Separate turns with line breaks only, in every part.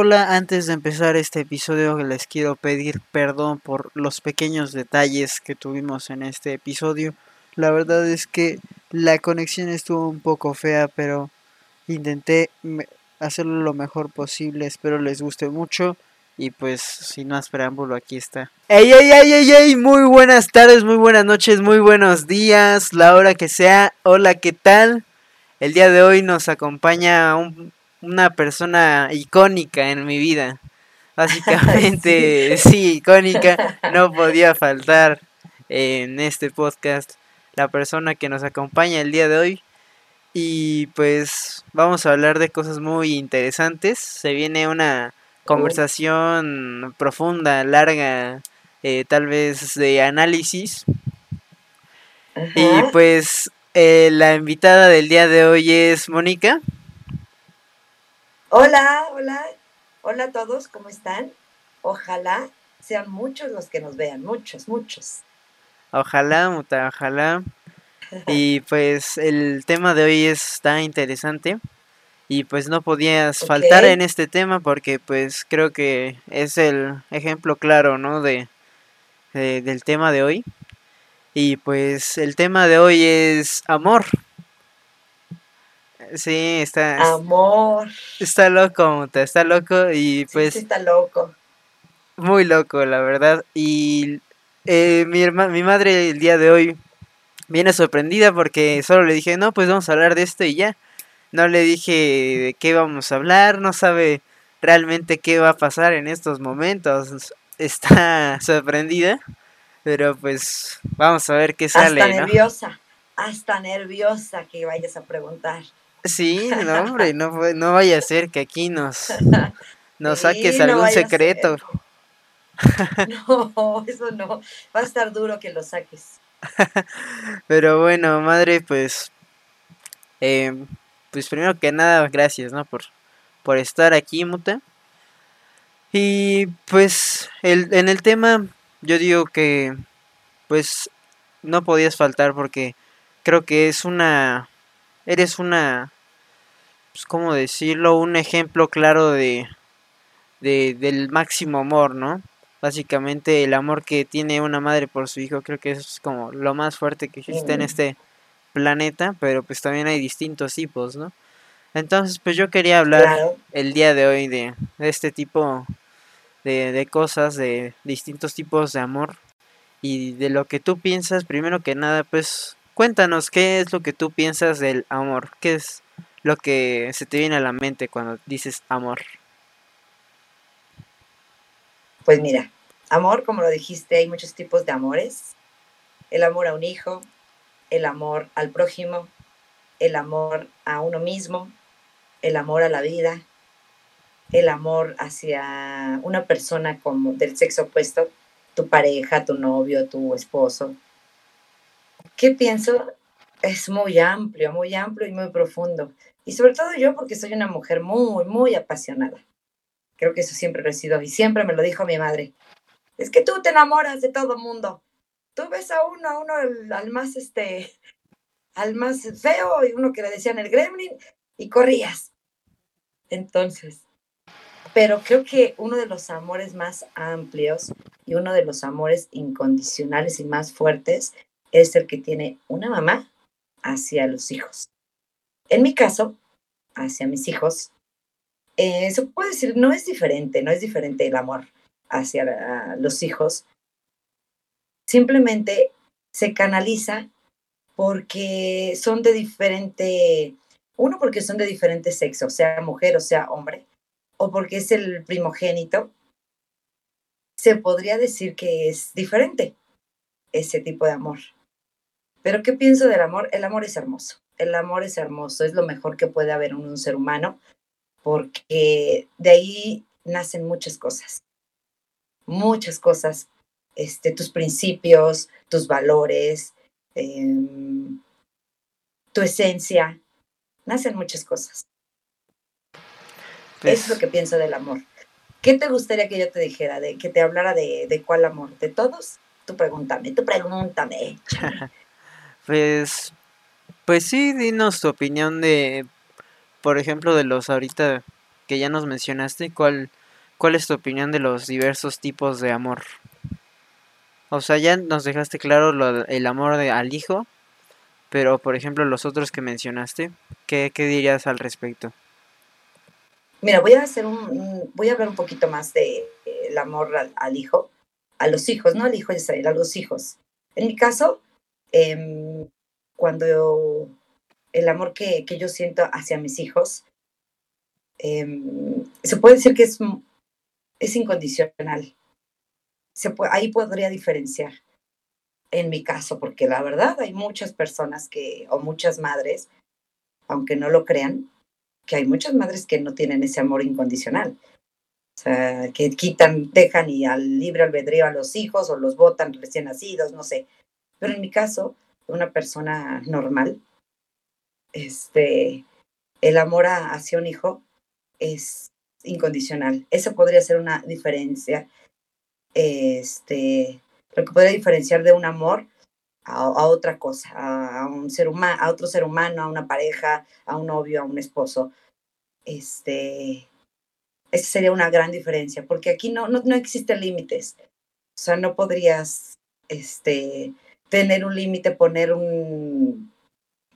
hola, antes de empezar este episodio les quiero pedir perdón por los pequeños detalles que tuvimos en este episodio. La verdad es que la conexión estuvo un poco fea, pero intenté hacerlo lo mejor posible, espero les guste mucho. Y pues, sin más preámbulo, aquí está. ¡Ey, ey, ey, ey, ey! Muy buenas tardes, muy buenas noches, muy buenos días, la hora que sea. Hola, ¿qué tal? El día de hoy nos acompaña un una persona icónica en mi vida. Básicamente, sí. icónica, no podía faltar en este podcast la persona que nos acompaña el día de hoy. Y pues vamos a hablar de cosas muy interesantes. Se viene una conversación profunda, larga, eh, tal vez de análisis. Y pues eh, la invitada del día de hoy es Mónica.
Hola, hola, hola a todos, ¿cómo están? Ojalá sean muchos los que nos vean, muchos, muchos.
Ojalá, muta, ojalá. Y pues el tema de hoy está interesante y pues no podías faltar en este tema porque pues creo que es el ejemplo claro, ¿no? De, de, del tema de hoy. Y pues el tema de hoy es amor. Sí, está.
Amor.
Está loco, está loco y pues.
Sí, está loco.
Muy loco, la verdad. Y eh, mi, mi madre el día de hoy viene sorprendida porque solo le dije, no, pues vamos a hablar de esto y ya. No le dije de qué vamos a hablar, no sabe realmente qué va a pasar en estos momentos. Está sorprendida, pero pues vamos a ver qué sale.
Hasta nerviosa, hasta nerviosa que vayas a preguntar.
Sí, no, hombre, no, no vaya a ser que aquí nos, nos saques algún secreto.
No, eso no. Va a estar duro que lo saques.
Pero bueno, madre, pues. Em, pues primero que nada, gracias, ¿no? Por, por estar aquí, Muta. Y pues el, en el tema, yo digo que. Pues no podías faltar porque creo que es una. Eres una pues, ¿cómo decirlo? Un ejemplo claro de, de, del máximo amor, ¿no? Básicamente el amor que tiene una madre por su hijo, creo que es como lo más fuerte que existe en este planeta, pero pues también hay distintos tipos, ¿no? Entonces, pues yo quería hablar el día de hoy de, de este tipo de, de, cosas, de distintos tipos de amor y de lo que tú piensas, primero que nada, pues cuéntanos qué es lo que tú piensas del amor, qué es lo que se te viene a la mente cuando dices amor?
Pues mira, amor, como lo dijiste, hay muchos tipos de amores. El amor a un hijo, el amor al prójimo, el amor a uno mismo, el amor a la vida, el amor hacia una persona como del sexo opuesto, tu pareja, tu novio, tu esposo. ¿Qué pienso? Es muy amplio, muy amplio y muy profundo. Y sobre todo yo porque soy una mujer muy, muy apasionada. Creo que eso siempre lo he sido y siempre me lo dijo mi madre. Es que tú te enamoras de todo mundo. Tú ves a uno, a uno al, más este, al más feo y uno que le decían el gremlin y corrías. Entonces, pero creo que uno de los amores más amplios y uno de los amores incondicionales y más fuertes es el que tiene una mamá hacia los hijos. En mi caso, hacia mis hijos, eh, se puede decir, no es diferente, no es diferente el amor hacia los hijos. Simplemente se canaliza porque son de diferente, uno porque son de diferente sexo, sea mujer o sea hombre, o porque es el primogénito, se podría decir que es diferente ese tipo de amor. Pero ¿qué pienso del amor? El amor es hermoso el amor es hermoso, es lo mejor que puede haber en un ser humano, porque de ahí nacen muchas cosas, muchas cosas, este, tus principios, tus valores, em, tu esencia, nacen muchas cosas. Eso es lo pues que pienso del amor. ¿Qué te gustaría que yo te dijera? De, que te hablara de, de cuál amor? ¿De todos? Tú pregúntame, tú pregúntame.
pues pues sí, dinos tu opinión de, por ejemplo, de los ahorita que ya nos mencionaste, ¿cuál, ¿cuál es tu opinión de los diversos tipos de amor? O sea, ya nos dejaste claro el amor al hijo, pero por ejemplo los otros que mencionaste, ¿qué, qué dirías al respecto?
Mira, voy a hacer un, voy a hablar un poquito más de el amor al, hijo, a los hijos, no al hijo de a los hijos. En mi caso, eh, cuando el amor que, que, yo siento hacia mis hijos, eh, se puede decir que es, es incondicional. Se puede, ahí podría diferenciar en mi caso, porque la verdad hay muchas personas que, o muchas madres, aunque no lo crean, que hay muchas madres que no tienen ese amor incondicional. O sea, que quitan, dejan y al libre albedrío a los hijos o los botan recién nacidos, no sé. Pero en mi caso, una persona normal, este, el amor hacia un hijo es incondicional. Eso podría ser una diferencia, este, lo que podría diferenciar de un amor a, otra cosa, a, un ser humano, a otro ser humano, a una pareja, a un novio, a un esposo. Este, esa sería una gran diferencia, porque aquí no, no, no existen límites. O sea, no podrías este, tener un límite, poner un,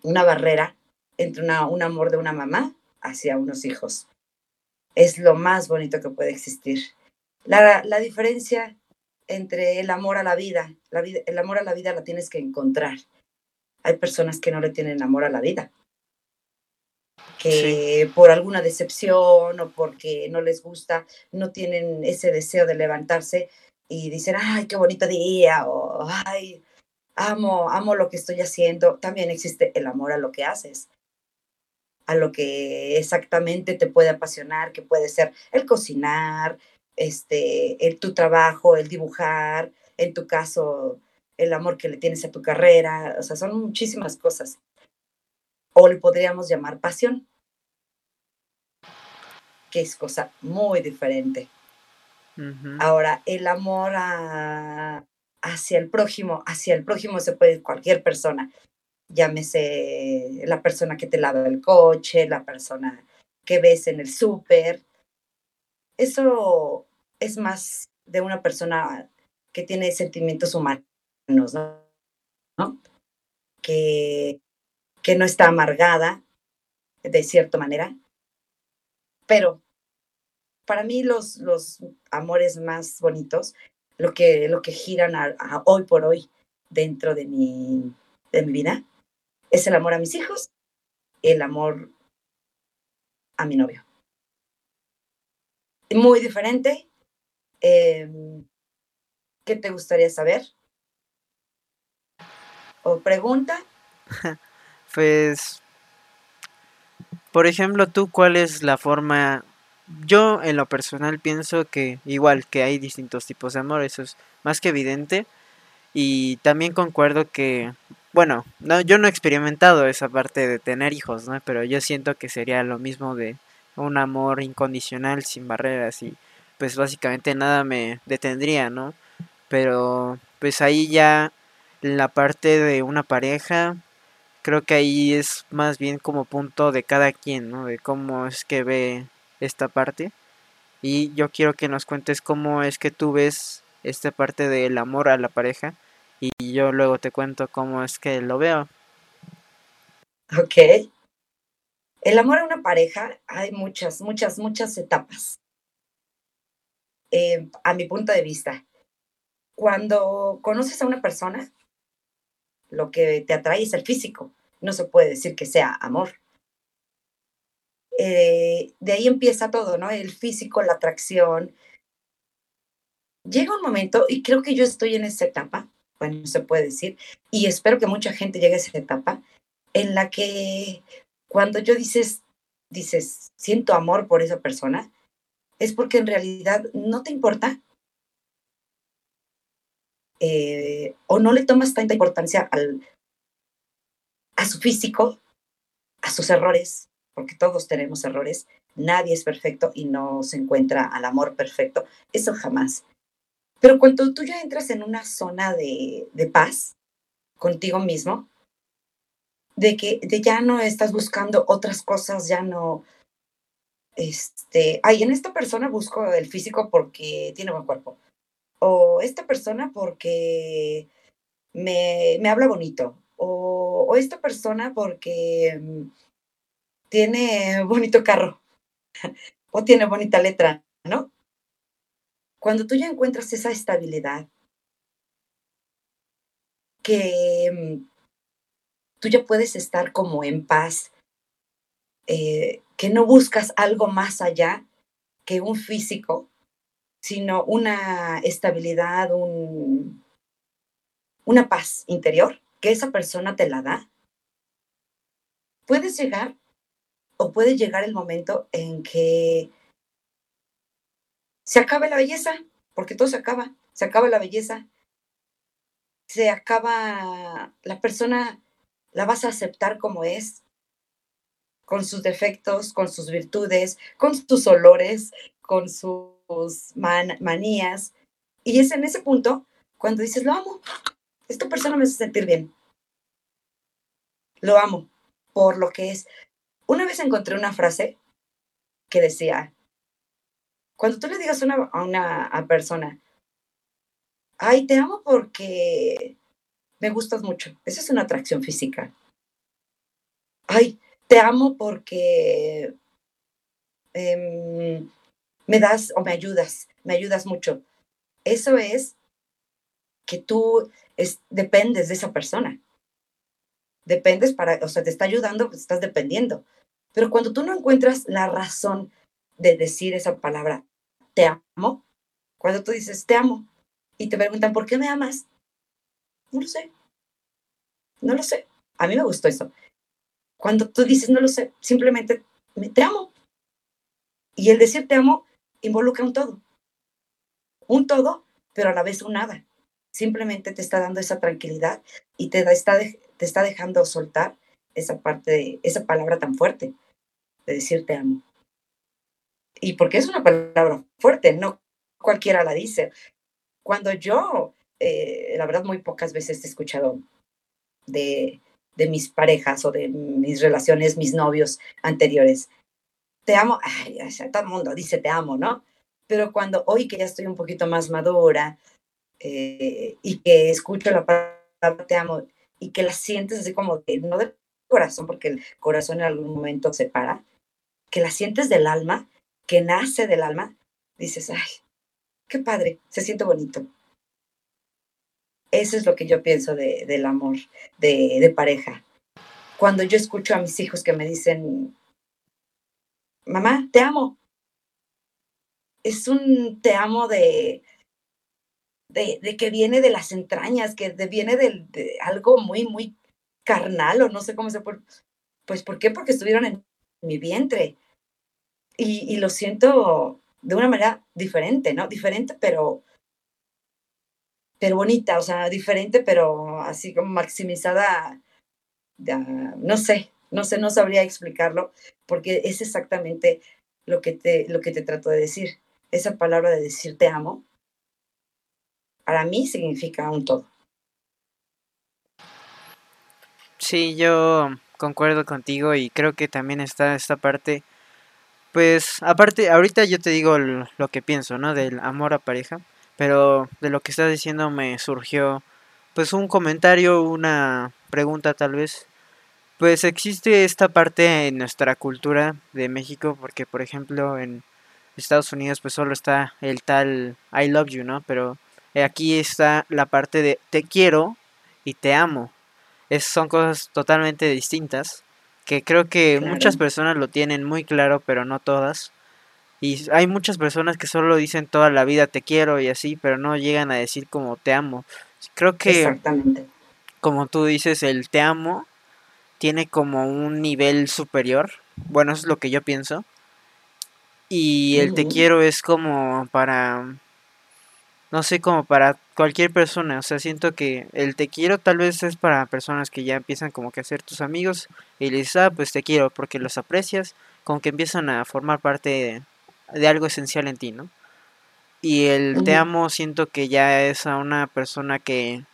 una barrera entre una, un amor de una mamá hacia unos hijos. Es lo más bonito que puede existir. La, la diferencia entre el amor a la vida. la vida. El amor a la vida la tienes que encontrar. Hay personas que no le tienen amor a la vida, que por alguna decepción o porque no les gusta, no tienen ese deseo de levantarse y dicen, ay, qué bonito día, o ay, amo, amo lo que estoy haciendo. También existe el amor a lo que haces, a lo que exactamente te puede apasionar, que puede ser el cocinar, este, el, tu trabajo, el dibujar, en tu caso, el amor que le tienes a tu carrera, o sea, son muchísimas cosas. O le podríamos llamar pasión, que es cosa muy diferente. Ahora, el amor a, hacia el prójimo, hacia el prójimo se puede cualquier persona, llámese la persona que te lava el coche, la persona que ves en el súper, eso es más de una persona que tiene sentimientos humanos, ¿no? Que, que no está amargada de cierta manera. Pero para mí los, los amores más bonitos, lo que, lo que giran hoy por hoy dentro de mi, de mi vida, es el amor a mis hijos, el amor a mi novio muy diferente. Em, ¿Qué te gustaría saber? ¿O pregunta?
pues, por ejemplo, tú, ¿cuál es la forma? Yo, en lo personal, pienso que igual que hay distintos tipos de amor, eso es más que evidente. Y también concuerdo que, bueno, no, yo no he experimentado esa parte de tener hijos, ¿no? Pero yo siento que sería lo mismo de un amor incondicional, sin barreras y pues básicamente nada me detendría, ¿no? Pero pues ahí ya la parte de una pareja, creo que ahí es más bien como punto de cada quien, ¿no? De cómo es que ve esta parte. Y yo quiero que nos cuentes cómo es que tú ves esta parte del amor a la pareja y yo luego te cuento cómo es que lo veo.
Ok. El amor a una pareja hay muchas, muchas, muchas etapas. Eh, a mi punto de vista, cuando conoces a una persona, lo que te atrae es el físico. No se puede decir que sea amor. Eh, de ahí empieza todo, ¿no? El físico, la atracción. Llega un momento, y creo que yo estoy en esa etapa, bueno, se puede decir, y espero que mucha gente llegue a esa etapa, en la que cuando yo dices, dices, siento amor por esa persona, es porque en realidad no te importa eh, o no le tomas tanta importancia al, a su físico, a sus errores, porque todos tenemos errores, nadie es perfecto y no se encuentra al amor perfecto, eso jamás. Pero cuando tú ya entras en una zona de, de paz contigo mismo, de que de ya no estás buscando otras cosas, ya no, este, ay, en esta persona busco el físico porque tiene buen cuerpo. O esta persona porque me, me habla bonito. O, o, esta persona porque mm, tiene bonito carro. o tiene bonita letra, ¿no? Cuando tú ya encuentras esa estabilidad, que mm, tú ya puedes estar como en paz, eh, que no buscas algo más allá que un físico, sino una estabilidad, un, una paz interior, que esa persona te la da, puedes llegar puede llegar el momento en que se acabe la belleza, porque todo se acaba, se acaba la belleza, se acaba la persona, la vas a aceptar como es, con sus defectos, con sus virtudes, con sus olores, con sus manías. Y es en ese punto cuando dices, lo amo, esta persona me hace sentir bien. Lo amo por lo que es. Una vez encontré una frase que decía, cuando tú le digas a una persona, ay, te amo porque me gustas mucho, esa es una atracción física. Ay, te amo porque eh, me das o me ayudas, me ayudas mucho. Eso es que tú es, dependes de esa persona. Dependes para, o sea, te está ayudando, pues estás dependiendo. Pero cuando tú no encuentras la razón de decir esa palabra, te amo, cuando tú dices te amo y te preguntan, ¿por qué me amas? No lo sé. No lo sé. A mí me gustó eso. Cuando tú dices, no lo sé, simplemente te amo. Y el decir te amo involucra un todo. Un todo, pero a la vez un nada. Simplemente te está dando esa tranquilidad y te está, te está dejando soltar esa parte, de, esa palabra tan fuerte de decir te amo. Y porque es una palabra fuerte, no cualquiera la dice. Cuando yo, eh, la verdad, muy pocas veces he escuchado de, de mis parejas o de mis relaciones, mis novios anteriores. Te amo, ay, todo el mundo dice te amo, ¿no? Pero cuando hoy que ya estoy un poquito más madura eh, y que escucho la palabra te amo y que la sientes así como que no del corazón, porque el corazón en algún momento se para, que la sientes del alma, que nace del alma, dices, ay, qué padre, se siente bonito. Eso es lo que yo pienso de, del amor de, de pareja. Cuando yo escucho a mis hijos que me dicen, mamá, te amo. Es un te amo de, de, de que viene de las entrañas, que viene de, de, algo muy, muy carnal o no sé cómo se puede. Pues, ¿por qué? Porque estuvieron en mi vientre. Y, lo siento de una manera diferente, ¿no? Diferente, pero pero bonita, o sea, diferente, pero así como maximizada, no sé, no sé, no sabría explicarlo, porque es exactamente lo que te, lo que te trato de decir. Esa palabra de decir te amo, para mí significa un todo.
Sí, yo concuerdo contigo y creo que también está esta parte, pues aparte, ahorita yo te digo lo que pienso, ¿no? Del amor a pareja pero de lo que estás diciendo me surgió pues un comentario, una pregunta tal vez. Pues existe esta parte en nuestra cultura de México porque por ejemplo en Estados Unidos pues solo está el tal I love you, ¿no? Pero aquí está la parte de te quiero y te amo. Es, son cosas totalmente distintas que creo que claro. muchas personas lo tienen muy claro, pero no todas. Y hay muchas personas que solo dicen toda la vida te quiero y así, pero no llegan a decir como te amo. Creo que,
Exactamente.
como tú dices, el te amo tiene como un nivel superior. Bueno, eso es lo que yo pienso. Y el uh -huh. te quiero es como para, no sé, como para cualquier persona. O sea, siento que el te quiero tal vez es para personas que ya empiezan como que a ser tus amigos y les dices, ah, pues te quiero porque los aprecias, como que empiezan a formar parte de de algo esencial en ti, ¿no? Y el uh -huh. te amo siento que ya es a una persona que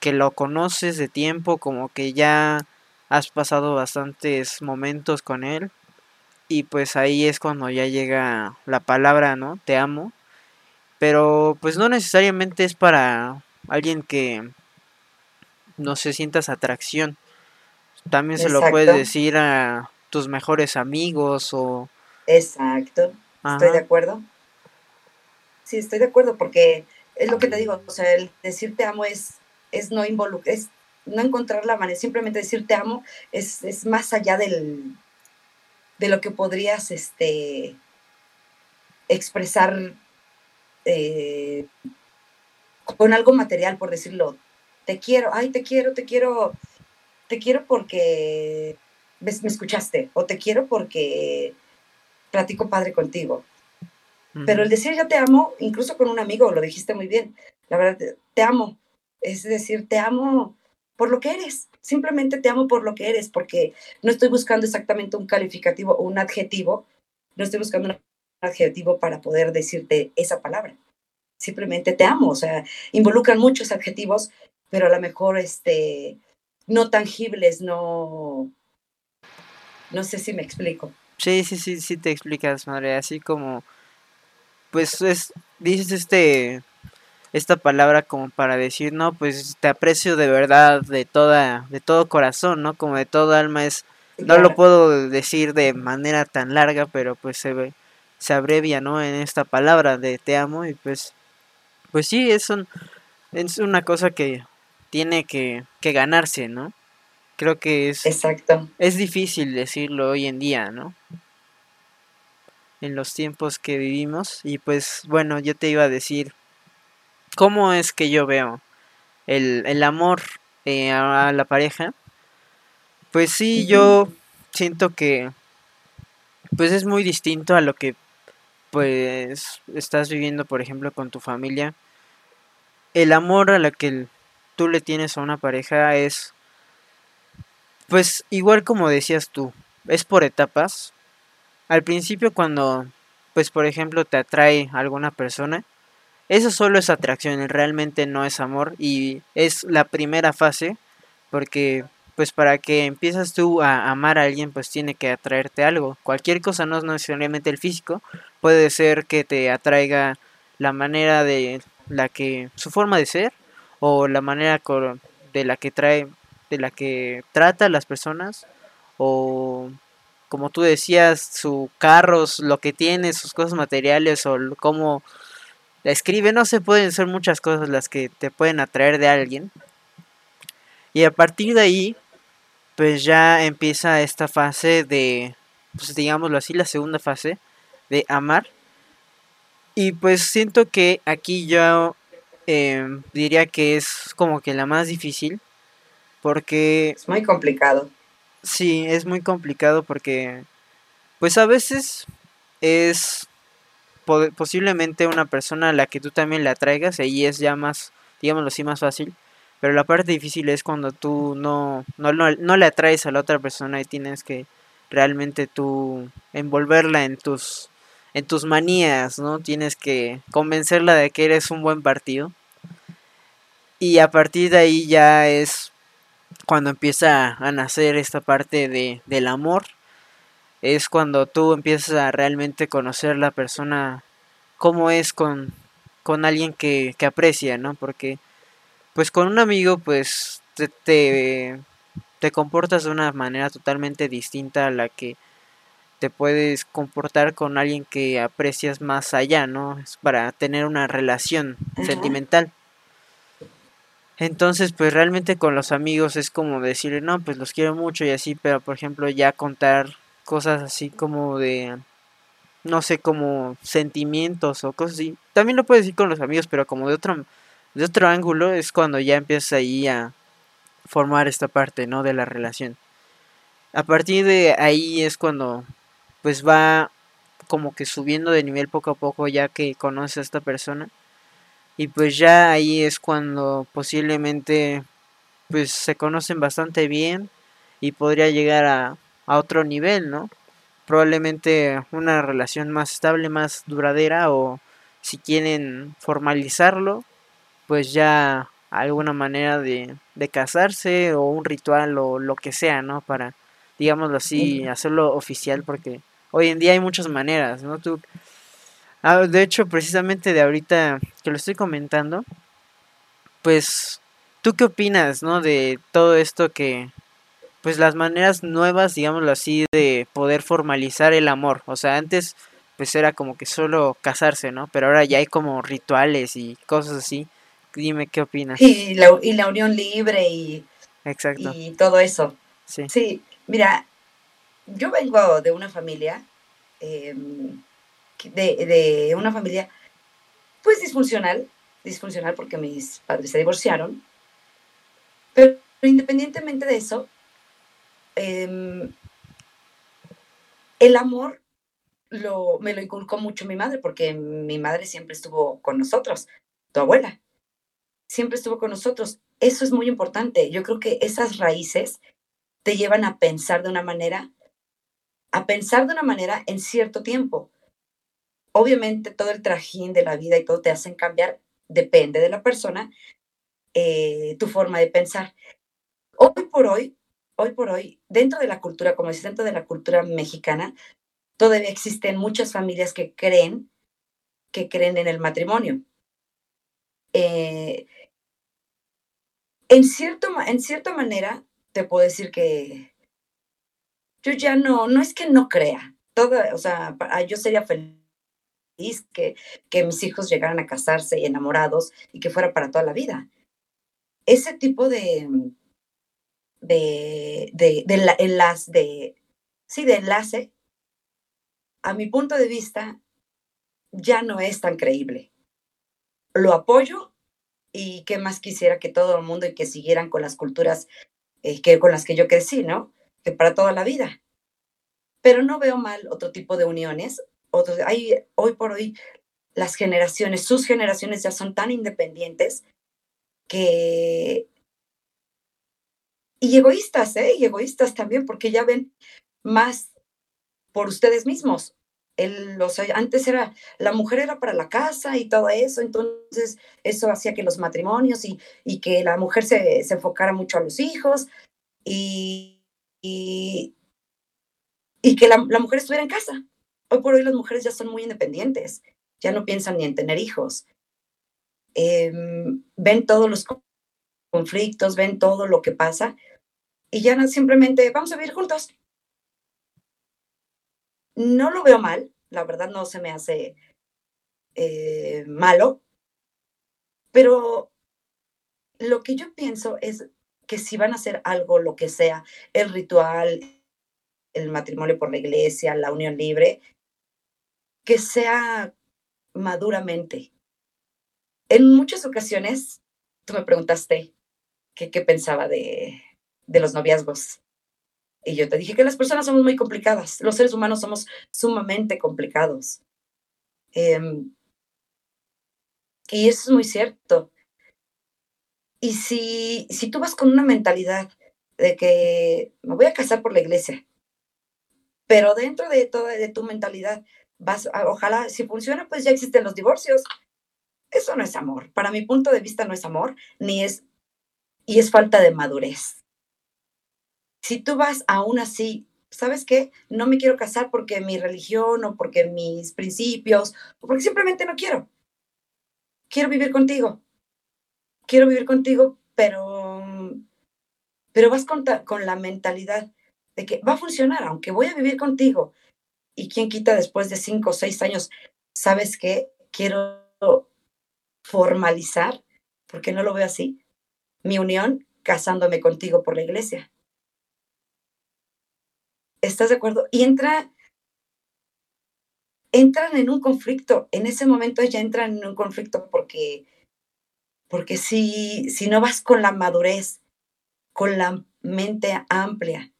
que lo conoces de tiempo, como que ya has pasado bastantes momentos con él y pues ahí es cuando ya llega la palabra, ¿no? Te amo. Pero pues no necesariamente es para alguien que no se sientas atracción. También se lo puedes decir a tus mejores amigos o...
Exacto, estoy de acuerdo. Sí, estoy de acuerdo porque es lo que te digo, o sea, el decir te amo es, es no involucrar, es no encontrar la manera, simplemente decir te amo es, es más allá del, de lo que podrías este, expresar eh, con algo material, por decirlo. Te quiero, ay, te quiero, te quiero, te quiero porque me, escuchaste, o te quiero porque platico padre contigo. Pero el decir yo te amo, incluso con un amigo, lo dijiste muy bien, la verdad, te amo. Es decir, te amo por lo que eres. Simplemente te amo por lo que eres, porque no estoy buscando exactamente un calificativo o un adjetivo, no estoy buscando un adjetivo para poder decirte esa palabra. Simplemente te amo, o sea, involucran muchos adjetivos, pero a lo mejor este, no tangibles, no, no sé si me explico.
Sí, sí, sí, sí te explicas, madre, así como, pues es, dices este, esta palabra como para decir, no, pues te aprecio de verdad, de toda, de todo corazón, ¿no? Como de todo alma es, no lo puedo decir de manera tan larga, pero pues se ve, se abrevia, ¿no? En esta palabra de te amo y pues, pues sí, es, es una cosa que tiene que, que ganarse, ¿no? Creo que es,
Exacto.
es difícil decirlo hoy en día, ¿no? En los tiempos que vivimos y pues bueno, yo te iba a decir cómo es que yo veo el, amor eh, a la pareja, pues sí, yo siento que pues es muy distinto a lo que pues estás viviendo, por ejemplo, con tu familia. El amor a la que tú le tienes a una pareja es pues igual como decías tú, es por etapas. Al principio cuando pues por ejemplo te atrae alguna persona, eso solo es atracción, realmente no es amor y es la primera fase porque pues para que empiezas tú a amar a alguien pues tiene que atraerte algo. Cualquier cosa no es necesariamente el físico, puede ser que te atraiga la manera de la que su forma de ser o la manera de la que trae de la que trata a las personas o como tú decías, su carros, lo que tiene, sus cosas materiales o cómo escribe, no se pueden ser muchas cosas las que te pueden atraer de alguien. Y a partir de ahí, pues ya empieza esta fase de, pues digámoslo así, la segunda fase de amar. Y pues siento que aquí yo em, diría que es como que la más difícil. Porque...
Es muy complicado.
Sí, es muy complicado porque... Pues a veces es posiblemente una persona a la que tú también le atraigas, ahí es ya más, digámoslo así, más fácil. Pero la parte difícil es cuando tú no, no, no, le atraes a la otra persona y tienes que realmente tú envolverla en tus, en tus manías, ¿no? Tienes que convencerla de que eres un buen partido. Y a partir de ahí ya es cuando empieza a nacer esta parte de, del amor es cuando tú empiezas a realmente conocer la persona cómo es con, con alguien que, que aprecia, ¿no? Porque pues con un amigo pues te, te, te, comportas de una manera totalmente distinta a la que te puedes comportar con alguien que aprecias más allá, ¿no? Es para tener una relación sentimental. Entonces, pues realmente con los amigos es como decirle, no, pues los quiero mucho y así, pero por ejemplo ya contar cosas así como de, no sé, como sentimientos o cosas así. También lo puedes decir con los amigos, pero como de otro, de otro ángulo es cuando ya empiezas ahí a formar esta parte, ¿no? De la relación. A partir de ahí es cuando pues va como que subiendo de nivel poco a poco ya que conoces a esta persona. Y pues ya ahí es cuando posiblemente pues se conocen bastante bien y podría llegar a a otro nivel, ¿no? Probablemente una relación más estable, más duradera o si quieren formalizarlo, pues ya alguna manera de, de casarse o un ritual o lo que sea, ¿no? Para, digámoslo así, hacerlo oficial porque hoy en día hay muchas maneras, ¿no? Tú, ah, de hecho, precisamente de ahorita que lo estoy comentando, pues, ¿tú qué opinas, no? De todo esto que, pues las maneras nuevas, digámoslo así, de poder formalizar el amor. O sea, antes pues era como que solo casarse, ¿no? Pero ahora ya hay como rituales y cosas así. Dime qué opinas.
Y la, y la unión libre y,
Exacto.
y todo eso.
Sí.
Sí, mira, yo vengo de una familia, em, de, de una familia pues disfuncional, disfuncional porque mis padres se divorciaron, pero independientemente de eso, em, el amor lo, me lo inculcó mucho mi madre, porque mi madre siempre estuvo con nosotros, tu abuela, siempre estuvo con nosotros. Eso es muy importante. Yo creo que esas raíces te llevan a pensar de una manera, a pensar de una manera en cierto tiempo. Obviamente todo el trajín de la vida y todo te hacen cambiar, depende de la persona, eh, tu forma de pensar. Hoy por hoy, hoy por hoy, dentro de la cultura, como dices, dentro de la cultura mexicana, todavía existen muchas familias que creen, que creen en el matrimonio. Eh, en, cierto, en cierta manera, te puedo decir que yo ya no, no es que no crea, toda, o sea, yo sería feliz que, que mis hijos llegaran a casarse y enamorados y que fuera para toda la vida. Ese tipo de, de, de, de, enlace, de, sí, de enlace, a mi punto de vista, ya no es tan creíble. Lo apoyo y qué más quisiera que todo el mundo y que siguieran con las culturas eh, que, con las que yo crecí, ¿no? Que para toda la vida. Pero no veo mal otro tipo de uniones. Hoy por hoy las generaciones, sus generaciones ya son tan independientes que... Y egoístas, ¿eh? Y egoístas también, porque ya ven más por ustedes mismos. El, o antes era, la mujer era para la casa y todo eso, entonces eso hacía que los matrimonios y, y que la mujer se, se, enfocara mucho a los hijos y, y, que la, la, mujer estuviera en casa. Hoy por hoy las mujeres ya son muy independientes, ya no piensan ni en tener hijos. Eh, ven todos los conflictos, ven todo lo que pasa y ya no, simplemente vamos a vivir juntos. No lo veo mal, la verdad no se me hace eh, malo, pero lo que yo pienso es que si van a hacer algo, lo que sea, el ritual, el matrimonio por la iglesia, la unión libre, que sea maduramente. En muchas ocasiones, tú me preguntaste qué pensaba de, de los noviazgos. Y yo te dije que las personas somos muy complicadas, los seres humanos somos sumamente complicados. Eh, y eso es muy cierto. Y si, si tú vas con una mentalidad de que me voy a casar por la iglesia, pero dentro de toda de tu mentalidad, vas a, ojalá, si funciona, pues ya existen los divorcios. Eso no es amor. Para mi punto de vista no es amor, ni es, y es falta de madurez si tú vas aún así, ¿sabes qué? No me quiero casar porque mi religión o porque mis principios, o porque simplemente no quiero. Quiero vivir contigo. Quiero vivir contigo, pero, pero vas con, con la mentalidad de que va a funcionar, aunque voy a vivir contigo. Y quién quita después de cinco o seis años, ¿sabes qué? Quiero formalizar, porque no lo veo así, mi unión casándome contigo por la iglesia. ¿Estás de acuerdo? Y entra, entran en un conflicto. En ese momento ya entran en un conflicto porque, porque si, si no vas con la madurez, con la mente amplia,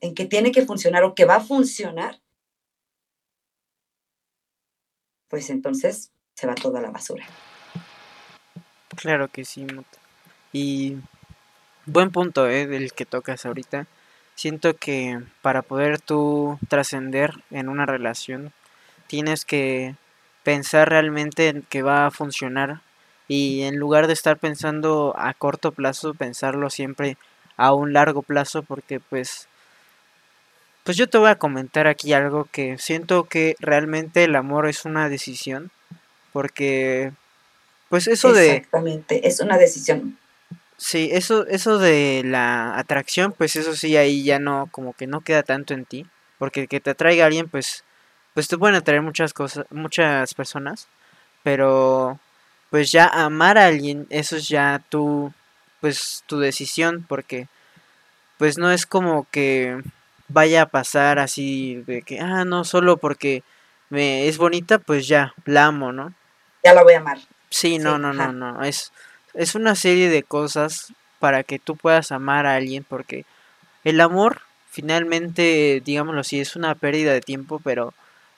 en que tiene que funcionar o que va a funcionar, pues entonces se va toda la basura.
Claro que sí, Y buen punto, ¿eh? Del que tocas ahorita siento que para poder tú trascender en una relación tienes que pensar realmente en que va a funcionar y en lugar de estar pensando a corto plazo pensarlo siempre a un largo plazo porque pues pues yo te voy a comentar aquí algo que siento que realmente el amor es una decisión, porque pues eso de...
Exactamente, es una decisión.
Sí, eso, eso de la atracción, pues eso sí, ahí ya no, como que no queda tanto en ti, porque que te atraiga alguien, pues, pues te pueden atraer muchas cosas, muchas personas, pero pues ya amar a alguien, eso es ya tu, pues tu decisión, porque pues no es como que vaya a pasar así de que, ah, no, solo porque me es bonita, pues ya, la amo, ¿no?
Ya la voy a amar.
Sí, no, no, no, no, es, es una serie de cosas para que tú puedas amar a alguien, porque el amor, finalmente, digámoslo así, es una pérdida de tiempo, pero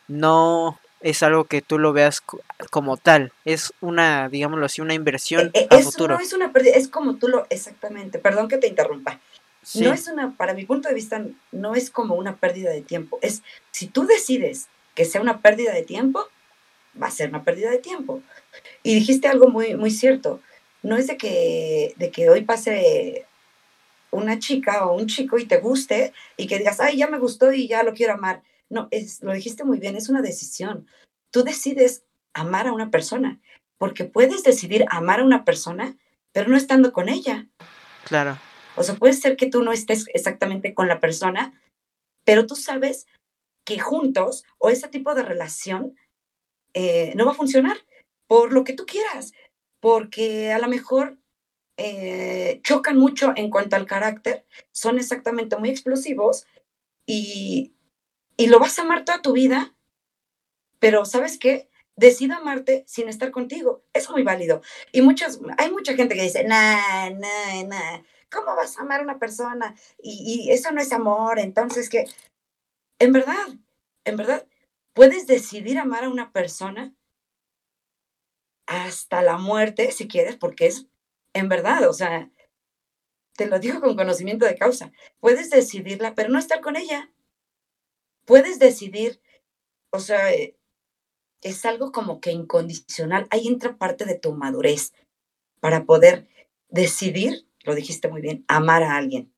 no es algo que tú lo veas como tal, es una, digámoslo así, una inversión
e, e, a futuro. No es una pérdida, es como tú lo, exactamente, perdón que te interrumpa, no es una, para mi punto de vista, no es como una pérdida de tiempo. Es, si tú decides que sea una pérdida de tiempo, va a ser una pérdida de tiempo. Y dijiste algo muy, muy cierto. No es de que, de que hoy pase una chica o un chico y te guste y que digas, ay, ya me gustó y ya lo quiero amar. No, es, lo dijiste muy bien, es una decisión. Tú decides amar a una persona, porque puedes decidir amar a una persona, pero no estando con ella.
Claro.
O sea, puede ser que tú no estés exactamente con la persona, pero tú sabes que juntos o ese tipo de relación eh, no va a funcionar por lo que tú quieras, porque a lo mejor eh, chocan mucho en cuanto al carácter, son exactamente muy explosivos y, y lo vas a amar toda tu vida, pero ¿sabes qué? Decido amarte sin estar contigo. Es muy válido. Y muchas, hay mucha gente que dice, nah, nah, nah, ¿cómo vas a amar a una persona? Y, eso no es amor, entonces que, en verdad, en verdad, puedes decidir amar a una persona hasta la muerte, si quieres, porque es, en verdad, o sea, te lo digo con conocimiento de causa, puedes decidirla, pero no estar con ella. Puedes decidir, o sea, eh, es algo como que incondicional. Ahí entra parte de tu madurez para poder decidir lo dijiste muy bien, amar a alguien,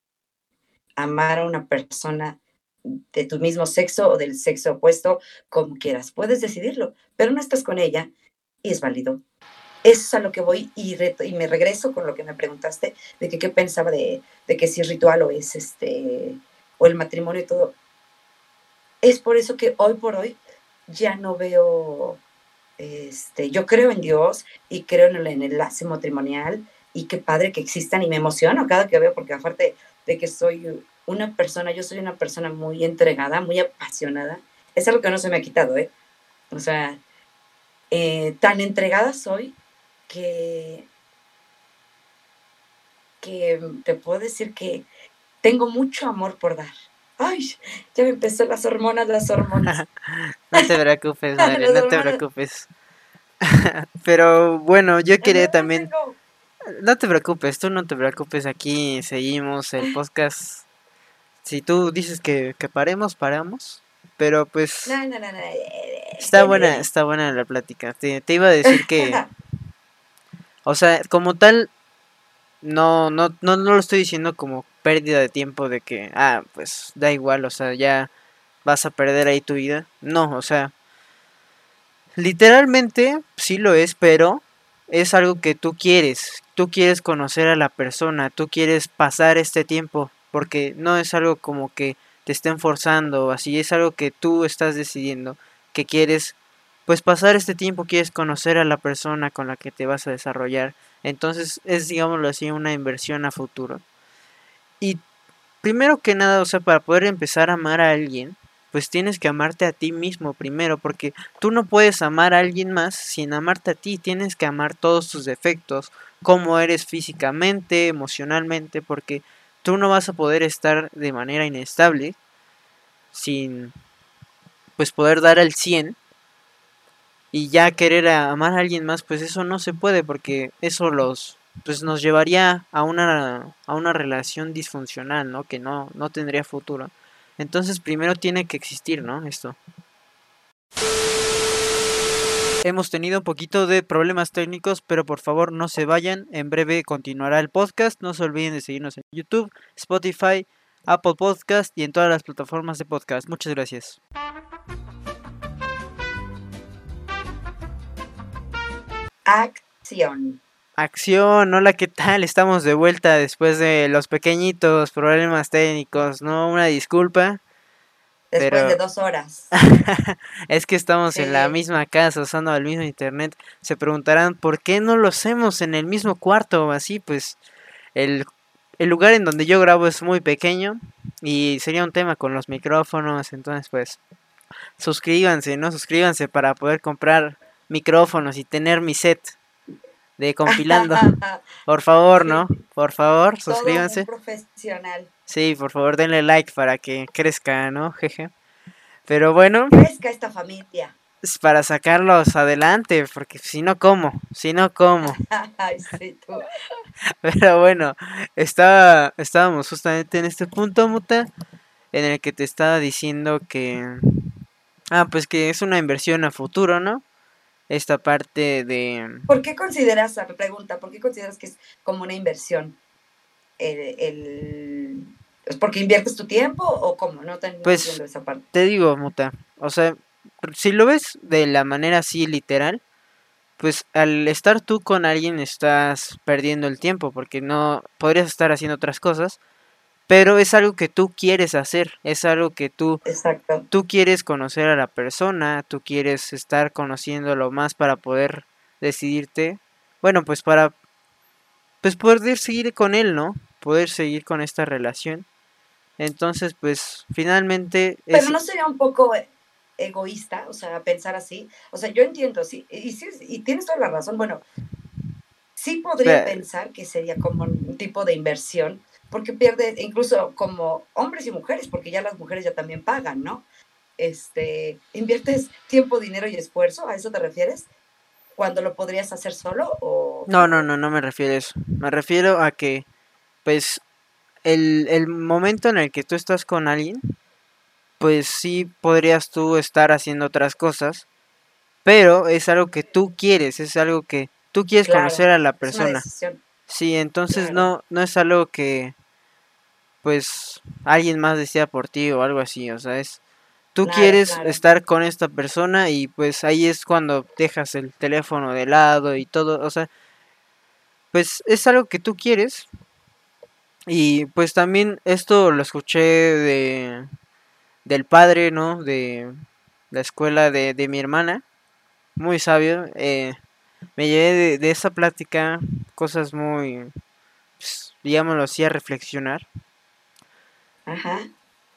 amar a una persona de tu mismo sexo o del sexo opuesto, como quieras. Puedes decidirlo, pero no estás con ella y es válido. Eso es a lo que voy y, me regreso con lo que me preguntaste de que qué pensaba de, de, que si es ritual o es este o el matrimonio y todo. Es por eso que hoy por hoy ya no veo, este, yo creo en Dios y creo en el enlace matrimonial y qué padre que existan y me emociono cada que veo porque aparte de que soy una persona, yo soy una persona muy entregada, muy apasionada, es algo que no se me ha quitado, ¿eh? O sea, eh, tan entregada soy que, que te puedo decir que tengo mucho amor por dar. Ay, ya me empezó las hormonas, las hormonas.
no te preocupes, madre, no te preocupes. Pero bueno, yo quería también... No te preocupes, tú no te preocupes, aquí seguimos el podcast. Si tú dices que, paremos, paramos. Pero pues...
No, no, no,
está buena, está buena la plática. Te, iba a decir que... o sea, como tal, no, no, no, no lo estoy diciendo como pérdida de tiempo de que, ah, pues da igual, o sea, ya vas a perder ahí tu vida. No, o sea, literalmente sí lo es, pero es algo que tú quieres, tú quieres conocer a la persona, tú quieres pasar este tiempo, porque no es algo como que te estén forzando, así es algo que tú estás decidiendo, que quieres pues pasar este tiempo, quieres conocer a la persona con la que te vas a desarrollar. Entonces es, digámoslo así, una inversión a futuro. Y primero que nada, o sea, para poder empezar a amar a alguien, pues tienes que amarte a ti mismo primero, porque tú no puedes amar a alguien más sin amarte a ti, tienes que amar todos tus defectos, cómo eres físicamente, emocionalmente, porque tú no vas a poder estar de manera inestable sin pues poder dar al 100 y ya querer amar a alguien más, pues eso no se puede porque eso los pues nos llevaría a una a una relación disfuncional, ¿no? Que no no tendría futuro. Entonces primero tiene que existir, ¿no? Esto. Hemos tenido un poquito de problemas técnicos, pero por favor no se vayan. En breve continuará el podcast. No se olviden de seguirnos en YouTube, Spotify, Apple Podcast y en todas las plataformas de podcast. Muchas gracias.
Acción.
Acción, hola, ¿qué tal? Estamos de vuelta después de los pequeñitos problemas técnicos, ¿no? Una disculpa.
Después
Pero-
de dos horas.
es que estamos en la misma casa usando el mismo internet. Se preguntarán, ¿por qué no lo hacemos en el mismo cuarto? Así, pues, el, el lugar en donde yo grabo es muy pequeño y sería un tema con los micrófonos. Entonces, pues, suscríbanse, ¿no? Suscríbanse para poder comprar micrófonos y tener mi set de compilando. Por favor, ¿no? Por favor,
Todo
suscríbanse.
un profesional.
Sí, por favor, denle like para que crezca, ¿no? Jeje. Pero bueno,
Crezca esta familia.
es para sacarlos adelante, porque si no, ¿cómo? Si no, ¿cómo?
Ay, sí, tú.
Pero bueno, estaba, estábamos justamente en este punto, Muta, en el que te estaba diciendo que... Ah, pues que es una inversión a futuro, ¿no? Esta parte de...
¿Por qué consideras, me pregunta, ¿por qué consideras que es como una inversión? El, el- ¿Es porque inviertes tu tiempo o cómo? No, te,
Pues,
esa parte.
Te digo, Muta, o sea, si lo ves de la manera así literal, pues al estar tú con alguien estás perdiendo el tiempo, porque no podrías estar haciendo otras cosas, pero es algo que tú quieres hacer, es algo que tú
Exacto.
tú quieres conocer a la persona, tú quieres estar conociéndolo más para poder decidirte, bueno, pues para pues poder seguir con él, ¿no? Poder seguir con esta relación. Entonces, pues finalmente es
Pero no sería un poco eh, egoísta, o sea, pensar así. O sea, yo entiendo, sí, y, sí, y tienes toda la razón. Bueno, sí podría
Pe-
pensar que sería como un tipo de inversión, porque pierde, incluso como hombres y mujeres, porque ya las mujeres ya también pagan, ¿no? Este, inviertes tiempo, dinero y esfuerzo, ¿a eso te refieres? Cuando lo podrías hacer solo o...
No, no, no, no me refiero a eso. Me refiero a que, pues, el, el momento en el que tú estás con alguien, pues sí podrías tú estar haciendo otras cosas, pero es algo que tú quieres, es algo que tú quieres
Claro,
conocer a la persona. Sí, entonces
Claro.
no, no es algo que, pues, alguien más decida por ti o algo así, o sea, es, tú
Claro,
quieres
claro.
estar con esta persona y pues ahí es cuando dejas el teléfono de lado y todo, o sea, pues es algo que tú quieres y pues también esto lo escuché de, del padre, ¿no? De la escuela de, de mi hermana, muy sabio, eh, me llevé de, de esa plática cosas muy, pues, digámoslo así, a reflexionar.
Ajá.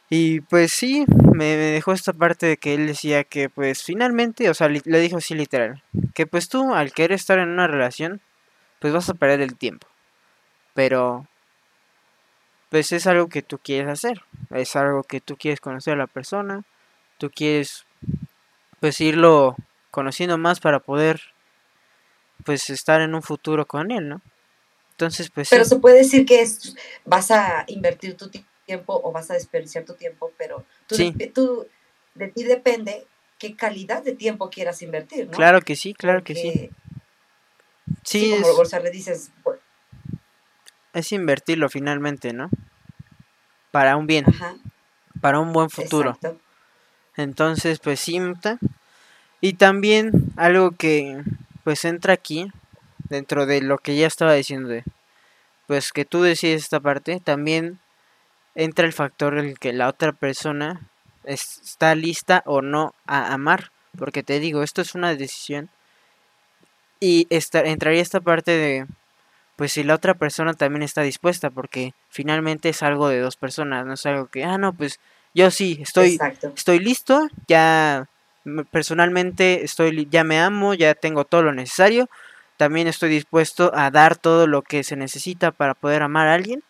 Y pues sí, me, me dejó esta parte de que él decía que pues finalmente, o sea, li- le dijo así literal, que pues tú al querer estar en una relación, pues vas a perder el tiempo. Pero pues es algo que tú quieres hacer, es algo que tú quieres conocer a la persona, tú quieres pues irlo conociendo más para poder pues estar en un futuro con él, ¿no? Entonces pues sí.
Pero se puede decir que es, vas a invertir tu ti- tiempo o vas a desperdiciar tu tiempo, pero tú,
Sí.
de, tú- de ti depende qué calidad de tiempo quieras invertir, ¿no?
Claro que sí, claro que sí. Sí,
sí,
es,
como le dices, "Bu-
es invertirlo finalmente, ¿no? Para un bien,
ajá,
para un buen futuro.
exacto.
Entonces, pues sí. Y también algo que pues entra aquí, dentro de lo que ya estaba diciendo de, pues que tú decides esta parte, también entra el factor en el que la otra persona es- está lista o no a amar. Porque te digo, esto es una decisión. Y esta, entraría esta parte de, pues si la otra persona también está dispuesta, porque finalmente es algo de dos personas, no es algo que, ah, no, pues yo sí, estoy,
Exacto.
estoy listo, ya personalmente estoy ya me amo, ya tengo todo lo necesario, también estoy dispuesto a dar todo lo que se necesita para poder amar a alguien,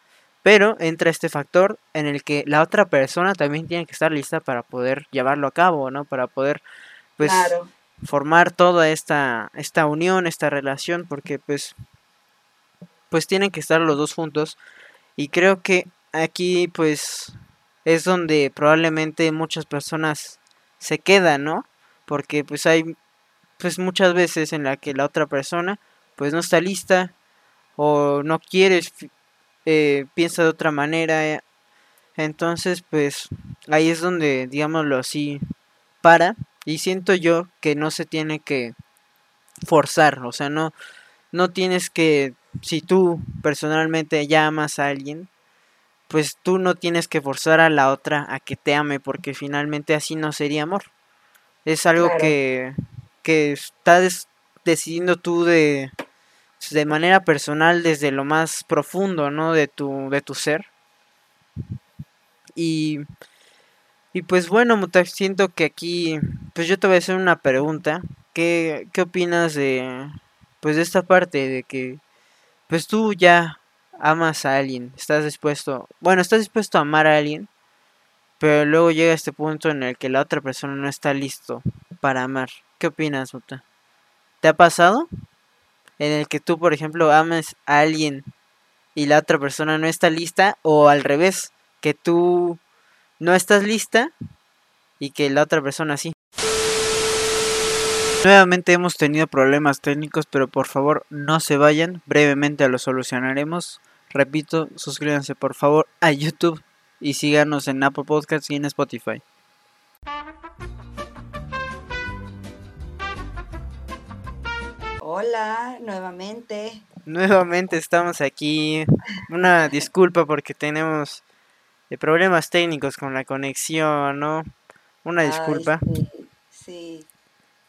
pero entra este factor en el que la otra persona también tiene que estar lista para poder llevarlo a cabo, ¿no? Para poder pues
claro.
formar toda esta esta unión, esta relación, porque pues pues tienen que estar los dos juntos y creo que aquí pues es donde probablemente muchas personas se quedan, ¿no? Porque pues hay pues muchas veces en la que la otra persona pues no está lista o no quiere, eh, piensa de otra manera. eh, Entonces, pues ahí es donde, digámoslo así, para. Y siento yo que no se tiene que forzar, o sea, no, no tienes que, si tú personalmente llamas a alguien, pues tú no tienes que forzar a la otra a que te ame, porque finalmente así no sería amor. Es algo que, que estás decidiendo tú de, de manera personal desde lo más profundo, ¿no? De tu, de tu ser. Y, y pues bueno, Mutak, siento que aquí, pues yo te voy a hacer una pregunta. ¿Qué, qué opinas de, pues de esta parte, de que, pues tú ya amas a alguien, estás dispuesto, bueno, estás dispuesto a amar a alguien, pero luego llega este punto en el que la otra persona no está listo para amar. ¿Qué opinas, Muta? ¿Te ha pasado? En el que tú, por ejemplo, ames a alguien y la otra persona no está lista, o al revés, que tú no estás lista y que la otra persona sí. Nuevamente hemos tenido problemas técnicos, pero por favor no se vayan, brevemente lo solucionaremos. Repito, suscríbanse por favor a YouTube y síganos en Apple Podcasts y en Spotify.
Hola, nuevamente.
Nuevamente estamos aquí. Una disculpa porque tenemos eh, problemas técnicos con la conexión, ¿no? Una disculpa.
sí, sí.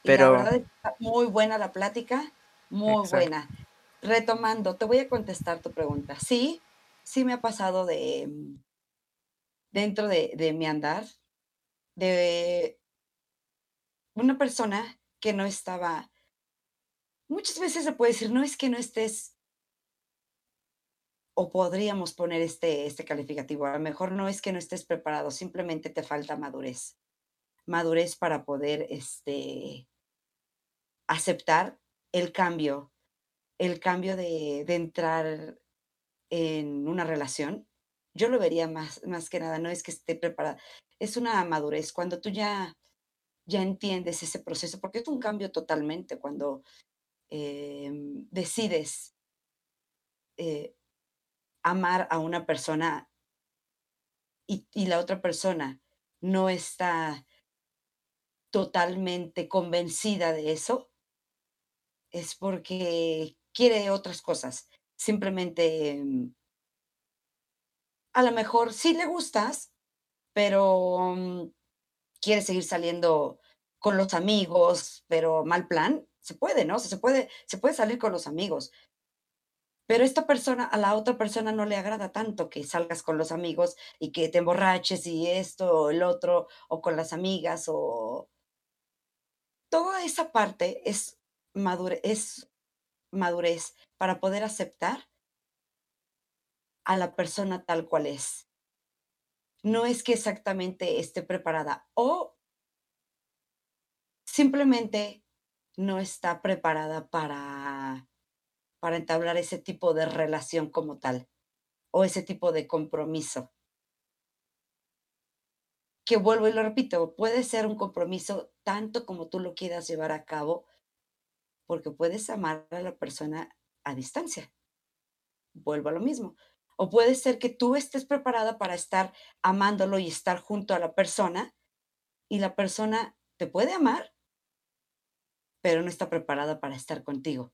Pero... la verdad está muy buena la plática, muy buena. Retomando, te voy a contestar tu pregunta. Sí, sí me ha pasado de mm, dentro de, de mi andar, de una persona que no estaba, muchas veces se puede decir, no es que no estés, o podríamos poner este, este calificativo, a lo mejor no es que no estés preparado, simplemente te falta madurez, madurez para poder, este, aceptar el cambio, el cambio de, entrar en una relación, yo lo vería más, más que nada, no es que esté preparada, es una madurez, cuando tú ya, ya entiendes ese proceso, porque es un cambio totalmente cuando em, decides eh, amar a una persona y, y la otra persona no está totalmente convencida de eso, es porque quiere otras cosas. Simplemente, mm a lo mejor sí le gustas, pero mm, quiere seguir saliendo con los amigos, pero mal plan. Se puede, ¿no? se puede, se puede salir con los amigos. Pero esta persona, a la otra persona no le agrada tanto que salgas con los amigos y que te emborraches y esto o el otro, o con las amigas, o toda esa parte es madure es madurez para poder aceptar a la persona tal cual es. No es que exactamente esté preparada o simplemente no está preparada para, para entablar ese tipo de relación como tal o ese tipo de compromiso. Que vuelvo y lo repito, puede ser un compromiso tanto como tú lo quieras llevar a cabo, porque puedes amar a la persona a distancia. Vuelvo a lo mismo. O puede ser que tú estés preparada para estar amándolo y estar junto a la persona y la persona te puede amar, pero no está preparada para estar contigo,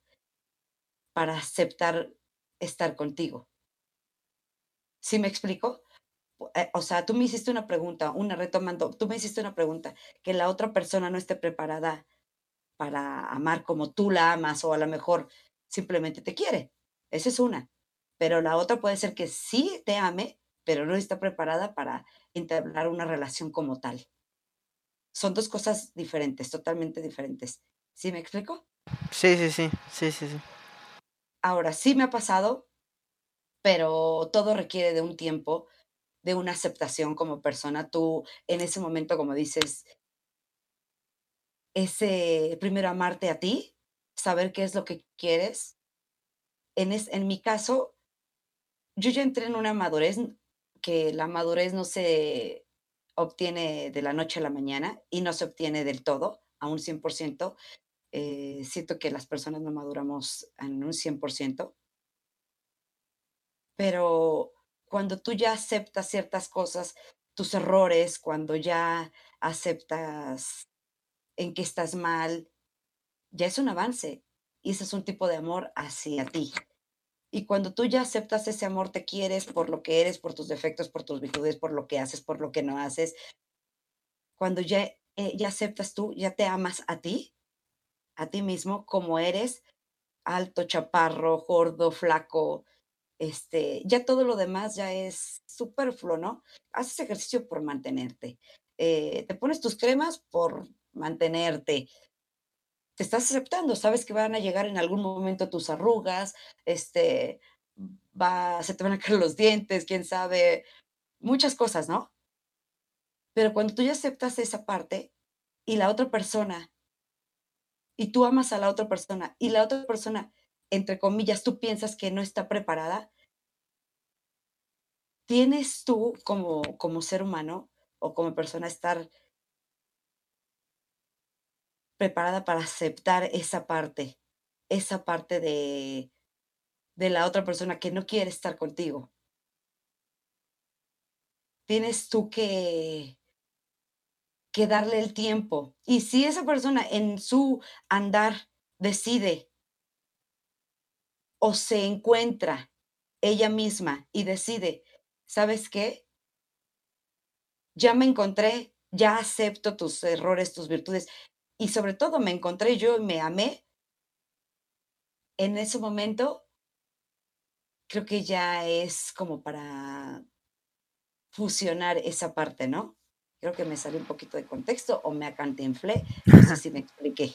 para aceptar estar contigo. ¿Sí me explico? Eh, o sea, tú me hiciste una pregunta, una retomando, tú me hiciste una pregunta, que la otra persona no esté preparada para amar como tú la amas o a lo mejor simplemente te quiere. Esa es una. Pero la otra puede ser que sí te ame, pero no está preparada para entablar una relación como tal. Son dos cosas diferentes, totalmente diferentes. ¿Sí me explico?
Sí, sí, sí, sí, sí, sí.
Ahora, sí me ha pasado, pero todo requiere de un tiempo, de una aceptación como persona. Tú en ese momento, como dices, ese primero amarte a ti, saber qué es lo que quieres. En, en mi caso, yo ya entré en una madurez que la madurez no se obtiene de la noche a la mañana y no se obtiene del todo, a un 100%. Eh, siento que las personas no maduramos en un 100%. Pero cuando tú ya aceptas ciertas cosas, tus errores, cuando ya aceptas en que estás mal, ya es un avance. Y ese es un tipo de amor hacia ti. Y cuando tú ya aceptas ese amor, te quieres por lo que eres, por tus defectos, por tus virtudes, por lo que haces, por lo que no haces. Cuando ya, eh, ya aceptas tú, ya te amas a ti, a ti mismo, como eres, alto, chaparro, gordo, flaco, este, ya todo lo demás ya es superfluo, ¿no? Haces ejercicio por mantenerte. Eh, te pones tus cremas por mantenerte te estás aceptando, sabes que van a llegar en algún momento tus arrugas, este, va, se te van a caer los dientes, quién sabe, muchas cosas, ¿no? Pero cuando tú ya aceptas esa parte y la otra persona, y tú amas a la otra persona, y la otra persona, entre comillas, tú piensas que no está preparada, tienes tú como, como ser humano o como persona estar preparada para aceptar esa parte, esa parte de, de la otra persona que no quiere estar contigo. Tienes tú que, que darle el tiempo. Y si esa persona en su andar decide o se encuentra ella misma y decide, ¿sabes qué? Ya me encontré, ya acepto tus errores, tus virtudes, y sobre todo me encontré yo y me amé, en ese momento creo que ya es como para fusionar esa parte, ¿no? Creo que me salió un poquito de contexto o me acantinflé, no sé si me expliqué.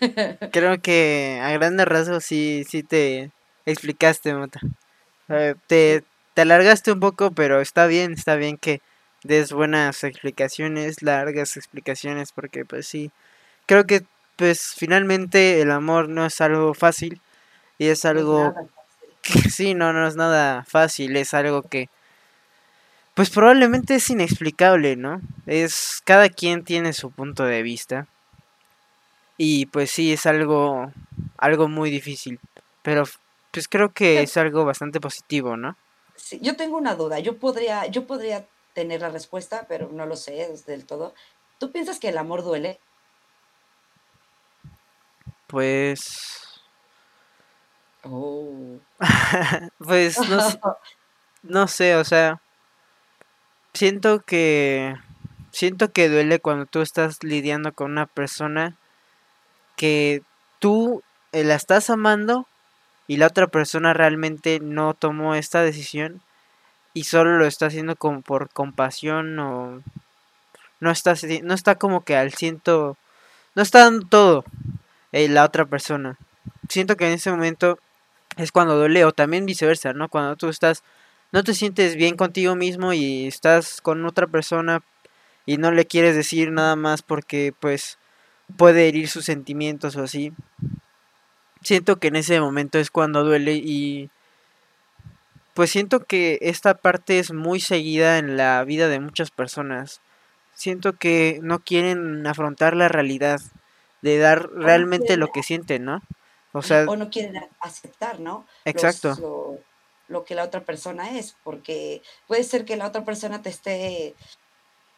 Creo que a grandes rasgos sí, sí te explicaste, Mota. Eh, te, te alargaste un poco, pero está bien, está bien que des buenas explicaciones, largas explicaciones, porque pues sí, creo que pues finalmente el amor no es algo fácil y es algo que sí, no, no es nada fácil, es algo que pues probablemente es inexplicable, ¿no? Es cada quien tiene su punto de vista. Y pues sí es algo algo muy difícil, pero pues creo que es algo bastante positivo, ¿no?
Sí, yo tengo una duda, yo podría yo podría tener la respuesta, pero no lo sé del todo. ¿Tú piensas que el amor duele?
Pues.
Oh.
pues no, no sé, o sea. Siento que. Siento que duele cuando tú estás lidiando con una persona que tú eh, la estás amando y la otra persona realmente no tomó esta decisión y solo lo está haciendo como por compasión o no está no está como que al ciento no está dando todo eh, la otra persona. Siento que en ese momento es cuando duele o también viceversa, ¿no? Cuando tú estás, no te sientes bien contigo mismo y estás con otra persona y no le quieres decir nada más porque pues puede herir sus sentimientos o así. Siento que en ese momento es cuando duele y pues siento que esta parte es muy seguida en la vida de muchas personas. Siento que no quieren afrontar la realidad de dar realmente lo que sienten, ¿no?
O sea, o no quieren aceptar, ¿no?
Exacto.
lo, que la otra persona es, porque puede ser que la otra persona te esté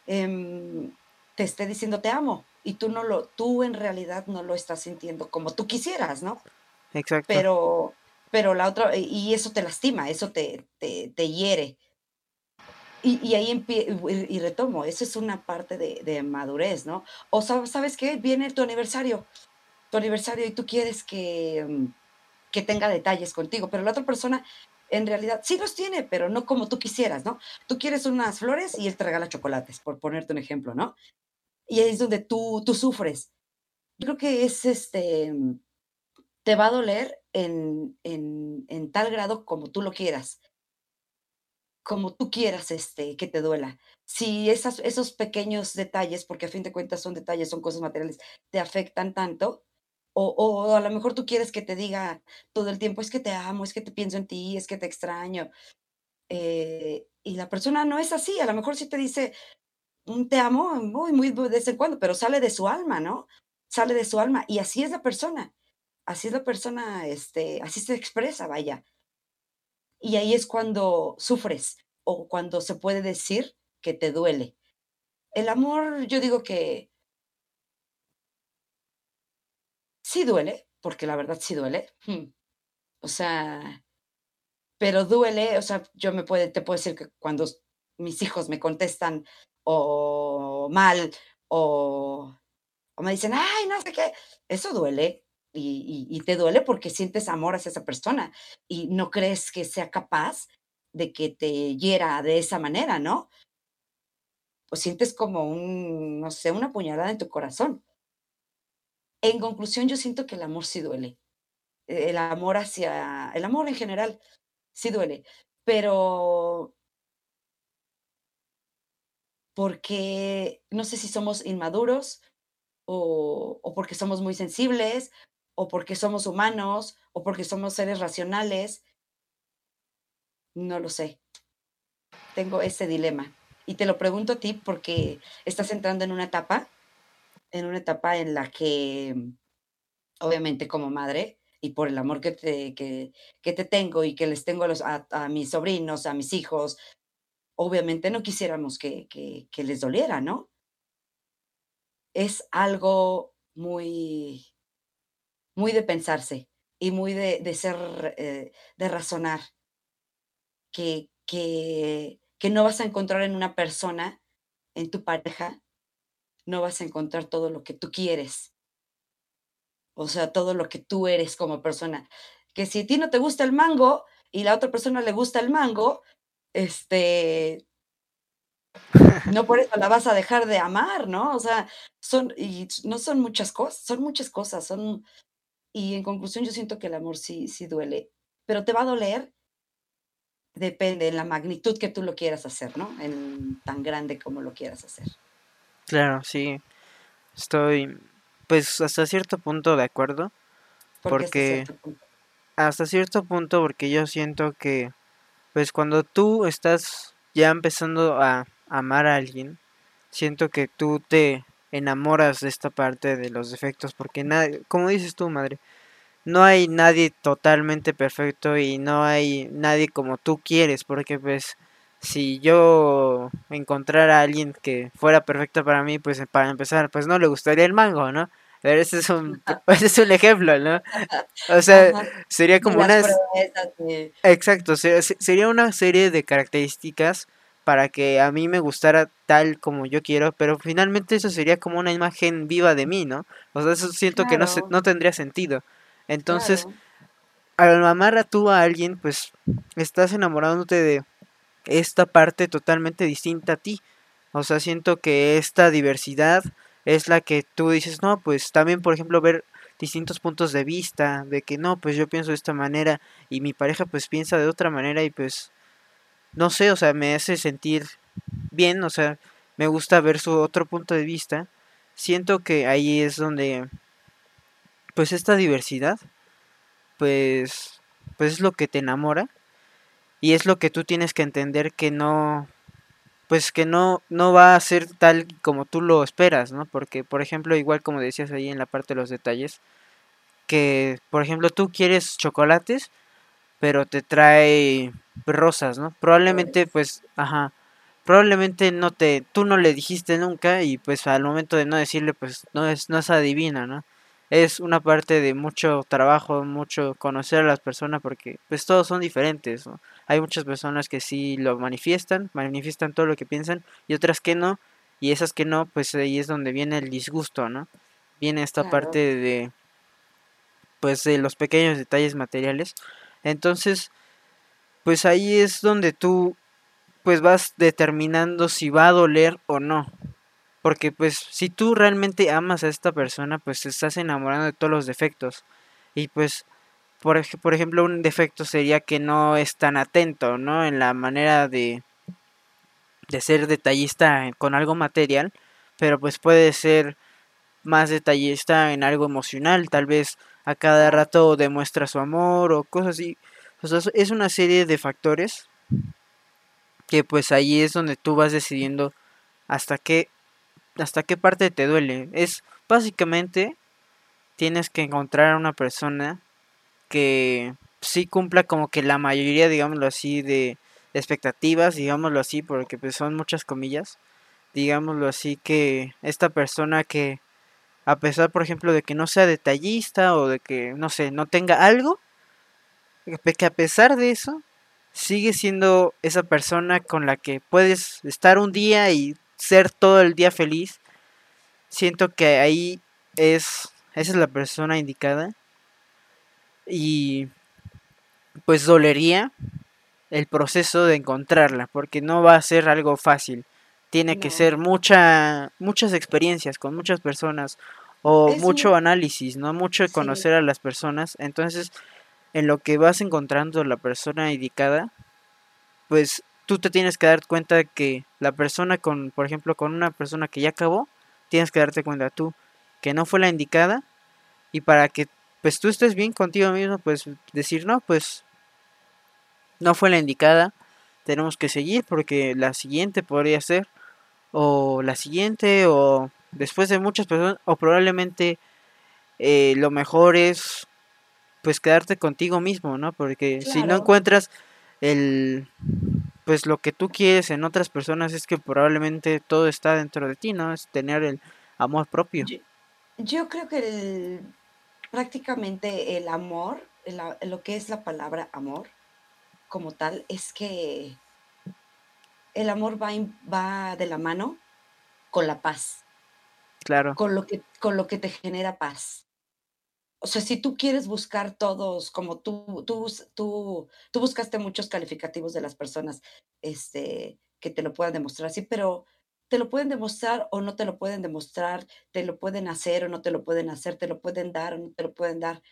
em, te esté diciendo te amo y tú no lo tú en realidad no lo estás sintiendo como tú quisieras, ¿no?
Exacto.
Pero pero la otra y eso te lastima, eso te, te, te hiere. Y, ahí y retomo, eso es una parte de, madurez, ¿no? O sabes qué, viene tu aniversario, tu aniversario y tú quieres que, mm, que tenga detalles contigo, pero la otra persona en realidad sí los tiene, pero no como tú quisieras, ¿no? Tú quieres unas flores y él te regala chocolates, por ponerte un ejemplo, ¿no? Y ahí es donde tú, tú sufres. Yo creo que es este, mm, te va a doler en, en, en tal grado como tú lo quieras como tú quieras, este, que te duela. Si esas, esos pequeños detalles, porque a fin de cuentas son detalles, son cosas materiales, te afectan tanto, o, o, a lo mejor tú quieres que te diga todo el tiempo, es que te amo, es que te pienso en ti, es que te extraño. Eh, y la persona no es así, a lo mejor sí te dice, mm, te amo muy, muy de vez en cuando, pero sale de su alma, ¿no? Sale de su alma. Y así es la persona. Así es la persona, este, así se expresa, vaya y ahí es cuando sufres, o cuando se puede decir que te duele. El amor, yo digo que sí duele, porque la verdad sí duele. Hmm. O sea, pero duele, o sea, yo me puede, te puedo decir que cuando mis hijos me contestan o mal o, o me dicen, ay, no sé qué, eso duele. Y, te duele porque sientes amor hacia esa persona y no crees que sea capaz de que te hiera de esa manera, ¿no? O sientes como un, no sé, una puñalada en tu corazón. En conclusión, yo siento que el amor sí duele. El amor hacia, el amor en general sí duele, pero porque no sé si somos inmaduros o, porque somos muy sensibles o porque somos humanos o porque somos seres racionales. No lo sé. Tengo ese dilema. Y te lo pregunto a ti porque estás entrando en una etapa, en una etapa en la que, obviamente como madre, y por el amor que te, que, que te tengo y que les tengo a, los, a, mis sobrinos, a mis hijos, obviamente no quisiéramos que, que, que les doliera, ¿no? Es algo muy, muy de pensarse y muy de, de ser, eh, de razonar, que, que, que no vas a encontrar en una persona, en tu pareja, no vas a encontrar todo lo que tú quieres. O sea, todo lo que tú eres como persona. Que si a ti no te gusta el mango y la otra persona le gusta el mango, este, no por eso la vas a dejar de amar, ¿no? O sea, son, y no son muchas cosas, son muchas cosas, son, y en conclusión yo siento que el amor sí, sí duele, pero te va a doler, depende en la magnitud que tú lo quieras hacer, ¿no? En tan grande como lo quieras hacer.
Claro, sí, estoy, pues hasta cierto punto de acuerdo,
¿Por
porque
hasta cierto punto?
hasta cierto punto porque yo siento que pues cuando tú estás ya empezando a amar a alguien, siento que tú te enamoras de esta parte de los defectos, porque nadie, como dices tú, madre, no hay nadie totalmente perfecto y no hay nadie como tú quieres, porque pues si yo encontrara a alguien que fuera perfecto para mí, pues para empezar, pues no le gustaría el mango, ¿no? Pero ese es un, ese es un ejemplo, ¿no? O sea, sería como una... Exacto, se- se- sería una serie de características para que a mí me gustara tal como yo quiero, pero finalmente eso sería como una imagen viva de mí, ¿no? O sea, eso siento que no, se- no tendría sentido. Entonces,
claro,
al amar a tú a alguien, pues estás enamorándote de esta parte totalmente distinta a ti. O sea, siento que esta diversidad es la que tú dices, no, pues también, por ejemplo, ver distintos puntos de vista, de que no, pues yo pienso de esta manera y mi pareja pues piensa de otra manera y pues no sé, o sea, me hace sentir bien, o sea, me gusta ver su otro punto de vista. Siento que ahí es donde pues esta diversidad pues pues es lo que te enamora y es lo que tú tienes que entender que no pues que no no va a ser tal como tú lo esperas, ¿no? Porque por ejemplo, igual como decías ahí en la parte de los detalles, que por ejemplo tú quieres chocolates, pero te trae rosas, ¿no? Probablemente pues, ajá, probablemente no te, tú no le dijiste nunca y pues al momento de no decirle pues no es, no es adivina, ¿no? Es una parte de mucho trabajo, mucho conocer a las personas porque pues todos son diferentes, ¿no? Hay muchas personas que sí lo manifiestan, manifiestan todo lo que piensan y otras que no, y esas que no, pues ahí es donde viene el disgusto, ¿no? Viene esta parte de pues de los pequeños detalles materiales. Entonces, pues ahí es donde tú pues vas determinando si va a doler o no. Porque pues si tú realmente amas a esta persona, pues te estás enamorando de todos los defectos. Y pues, por, ej- por ejemplo, un defecto sería que no es tan atento, ¿no? En la manera de, de ser detallista con algo material, pero pues puede ser más detallista en algo emocional, tal vez a cada rato demuestra su amor o cosas así. Es una serie de factores que pues ahí es donde tú vas decidiendo hasta qué hasta qué parte te duele. Es básicamente tienes que encontrar a una persona que sí cumpla como que la mayoría, digámoslo así, de, expectativas, digámoslo así, porque pues son muchas comillas, digámoslo así, que esta persona que a pesar, por ejemplo, de que no sea detallista o de que, no sé, no tenga algo, que a pesar de eso, sigue siendo esa persona con la que puedes estar un día y ser todo el día feliz. Siento que ahí es, esa es la persona indicada. Y pues dolería el proceso de encontrarla, porque no va a ser algo fácil. Tiene que ser mucha, muchas experiencias con muchas personas o mucho análisis, ¿no? Mucho conocer a las personas. Entonces, en lo que vas encontrando la persona indicada, pues tú te tienes que dar cuenta de que la persona con, por ejemplo, con una persona que ya acabó, tienes que darte cuenta tú que no fue la indicada y para que pues tú estés bien contigo mismo, pues decir, no, pues no fue la indicada, tenemos que seguir porque la siguiente podría ser o la siguiente o después de muchas personas o probablemente eh, lo mejor es pues quedarte contigo mismo, ¿no? Porque si no encuentras el pues lo que tú quieres en otras personas es que probablemente todo está dentro de ti, ¿no? Es tener el amor propio.
Yo, creo que prácticamente el amor, lo que es la palabra amor como tal, es que el amor va, va de la mano con la paz.
Claro.
Con lo que, con lo que te genera paz o sea, si tú quieres buscar todos, como tú, tú, tú, tú buscaste muchos calificativos de las personas este, que te lo puedan demostrar, sí, pero te lo pueden demostrar o no te lo pueden demostrar, te lo pueden hacer o no te lo pueden hacer, te lo pueden dar o no te lo pueden dar.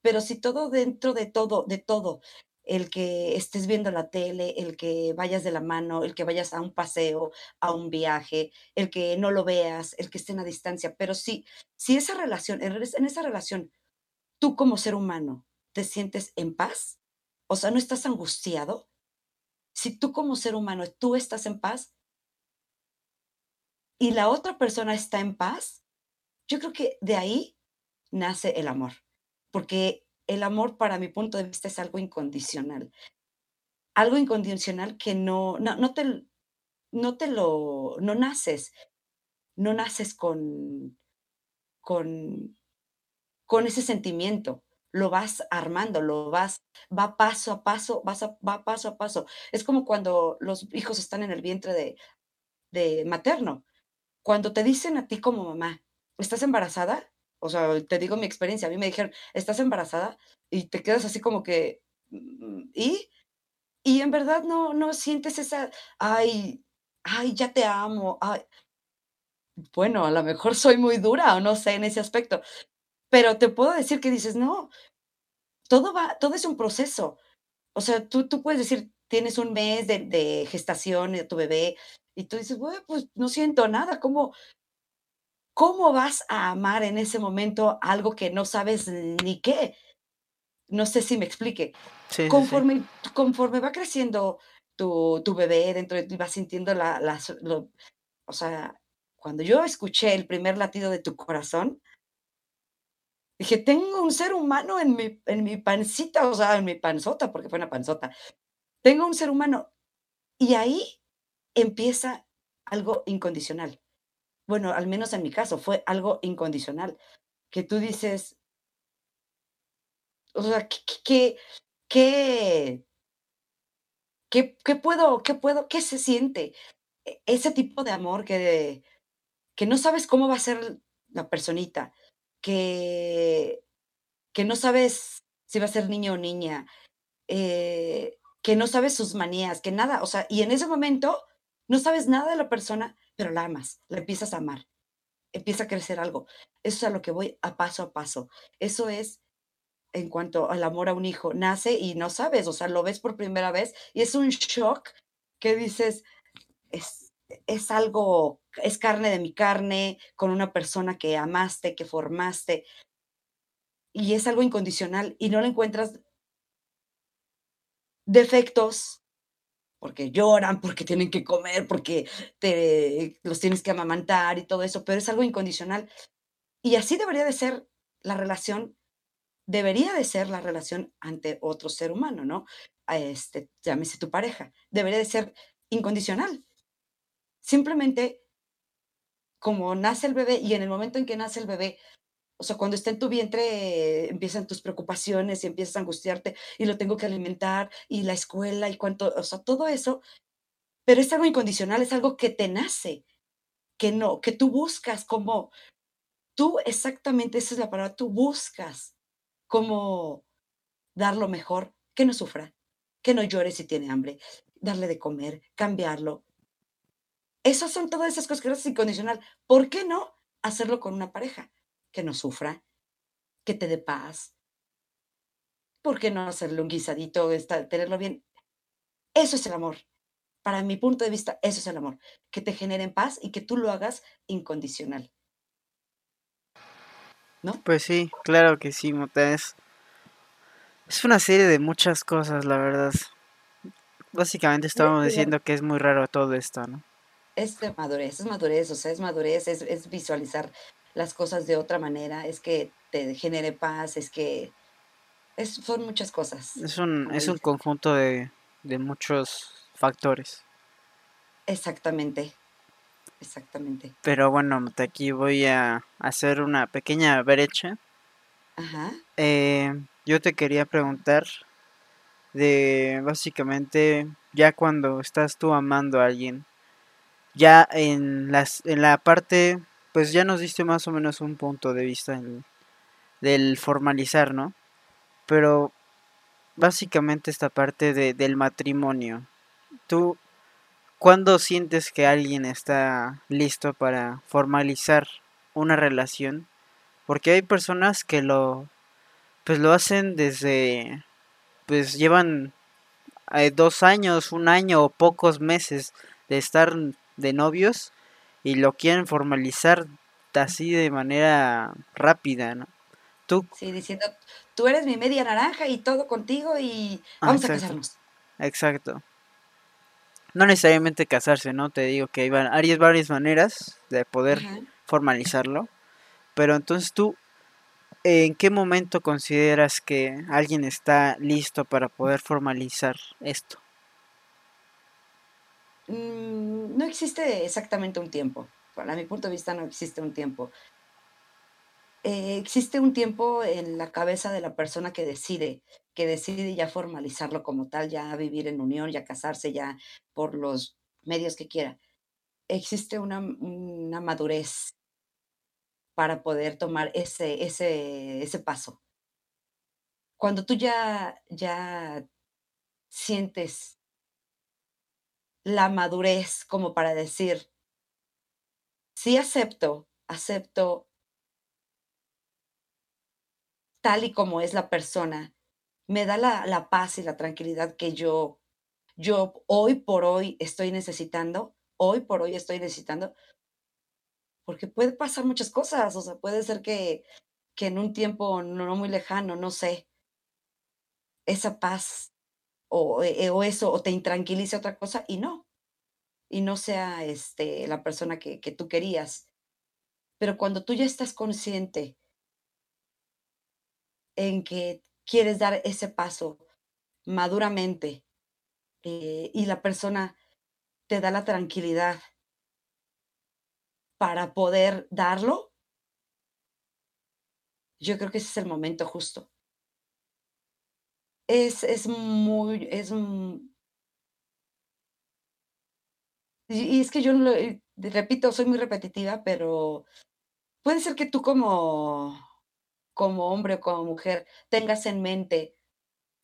Pero si todo dentro de todo, de todo, el que estés viendo la tele, el que vayas de la mano, el que vayas a un paseo, a un viaje, el que no lo veas, el que esté a distancia, pero sí, si esa relación, en esa relación tú como ser humano te sientes en paz, o sea, no estás angustiado, si tú como ser humano tú estás en paz y la otra persona está en paz, yo creo que de ahí nace el amor, porque el amor para mi punto de vista es algo incondicional, algo incondicional que no, no, te, no te lo, no naces, no naces con, con, con ese sentimiento. Lo vas armando, lo vas, va paso a paso, vas va paso a paso. Es como cuando los hijos están en el vientre de, de materno. Cuando te dicen a ti como mamá, ¿estás embarazada? O sea, te digo mi experiencia, a mí me dijeron, ¿estás embarazada? Y te quedas así como que, mm, ¿y? Y en verdad no, no sientes esa, ay, ay, ya te amo, ay. Bueno, a lo mejor soy muy dura o no sé en ese aspecto, pero te puedo decir que dices, no, todo va, todo es un proceso. O sea, tú, tú puedes decir, tienes un mes de, gestación de tu bebé y tú dices, bueno, pues no siento nada. ¿Cómo, ¿Cómo vas a amar en ese momento algo que no sabes ni qué? No sé si me explique. conforme, conforme va creciendo tu, tu, bebé dentro de ti, vas sintiendo la, la o sea, cuando yo escuché el primer latido de tu corazón, Dije, tengo un ser humano en mi, en mi pancita, o sea, en mi panzota, porque fue una panzota. Tengo un ser humano. Y ahí empieza algo incondicional. Bueno, al menos en mi caso, fue algo incondicional. Que tú dices, o sea, ¿qué, qué, qué, qué puedo, qué puedo, qué se siente? E, ese tipo de amor que, que no sabes cómo va a ser la personita, que, que no sabes si va a ser niño o niña, eh, que no sabes sus manías, que nada, o sea, y en ese momento no sabes nada de la persona, pero la amas, la empiezas a amar, empieza a crecer algo. Eso es a lo que voy a paso a paso. Eso es en cuanto al amor a un hijo, nace y no sabes, o sea, lo ves por primera vez y es un shock que dices, es, es algo, es carne de mi carne, con una persona que amaste, que formaste, y es algo incondicional y no le encuentras defectos, porque lloran, porque tienen que comer, porque te, los tienes que amamantar y todo eso, pero es algo incondicional. Y así debería de ser la relación debería de ser la relación ante otro ser humano, ¿no? Este, llámese tu pareja, debería de ser incondicional. Simplemente como nace el bebé y en el momento en que nace el bebé, o sea, cuando está en tu vientre, eh, empiezan tus preocupaciones y empiezas a angustiarte y lo tengo que alimentar y la escuela y cuánto, o sea, todo eso, pero es algo incondicional, es algo que te nace, que no, que tú buscas como, tú exactamente, esa es la palabra, tú buscas cómo dar lo mejor, que no sufra, que no llore si tiene hambre, darle de comer, cambiarlo. Esas son todas esas cosas que es incondicional. ¿Por qué no hacerlo con una pareja? Que no sufra, que te dé paz. ¿Por qué no hacerle un guisadito, tenerlo bien? Eso es el amor. Para mi punto de vista, eso es el amor. Que te genere en paz y que tú lo hagas incondicional. ¿No?
Pues sí, claro que sí, Mota. Es, una serie de muchas cosas, la verdad. Básicamente estábamos diciendo que es muy raro todo esto, ¿no?
Es de madurez, es madurez, o sea, es madurez, es, es visualizar las cosas de otra manera, es que te genere paz, es que es, son muchas cosas.
Es un, es un conjunto de, de muchos factores.
Exactamente, exactamente.
Pero bueno, aquí voy a hacer una pequeña brecha.
Ajá.
Eh, yo te quería preguntar de básicamente ya cuando estás tú amando a alguien, ya en, las, en la parte, pues ya nos diste más o menos un punto de vista del formalizar, ¿no? Pero básicamente esta parte de, del matrimonio, ¿tú cuándo sientes que alguien está listo para formalizar una relación? Porque hay personas que lo, pues lo hacen desde, pues llevan eh, dos años, un año o pocos meses de estar de novios y lo quieren formalizar así de manera rápida, ¿no?
Tú. Sí, diciendo, tú eres mi media naranja y todo contigo y vamos a casarnos.
Exacto. No necesariamente casarse, ¿no? Te digo que hay varias, varias maneras de poder formalizarlo. Pero entonces tú, ¿en qué momento consideras que alguien está listo para poder formalizar esto?
Mm, no existe exactamente un tiempo. Para mi punto de vista no existe un tiempo. Eh, existe un tiempo en la cabeza de la persona que decide, que decide ya formalizarlo como tal, ya vivir en unión, ya casarse, ya por los medios que quiera. Existe una, una madurez para poder tomar ese, ese, ese paso. Cuando tú ya, ya sientes la madurez como para decir, sí acepto, acepto tal y como es la persona, me da la, la paz y la tranquilidad que yo, yo hoy por hoy estoy necesitando, hoy por hoy estoy necesitando, porque puede pasar muchas cosas, o sea, puede ser que, que en un tiempo no muy lejano, no sé, esa paz o, eh, o eso, o te intranquilice otra cosa, y no, y no sea este, la persona que, que tú querías. Pero cuando tú ya estás consciente en que quieres dar ese paso maduramente eh, y la persona te da la tranquilidad para poder darlo, yo creo que ese es el momento justo. Es, es muy, es un... Y, es que yo, lo, eh, repito, soy muy repetitiva, pero puede ser que tú como, como hombre o como mujer tengas en mente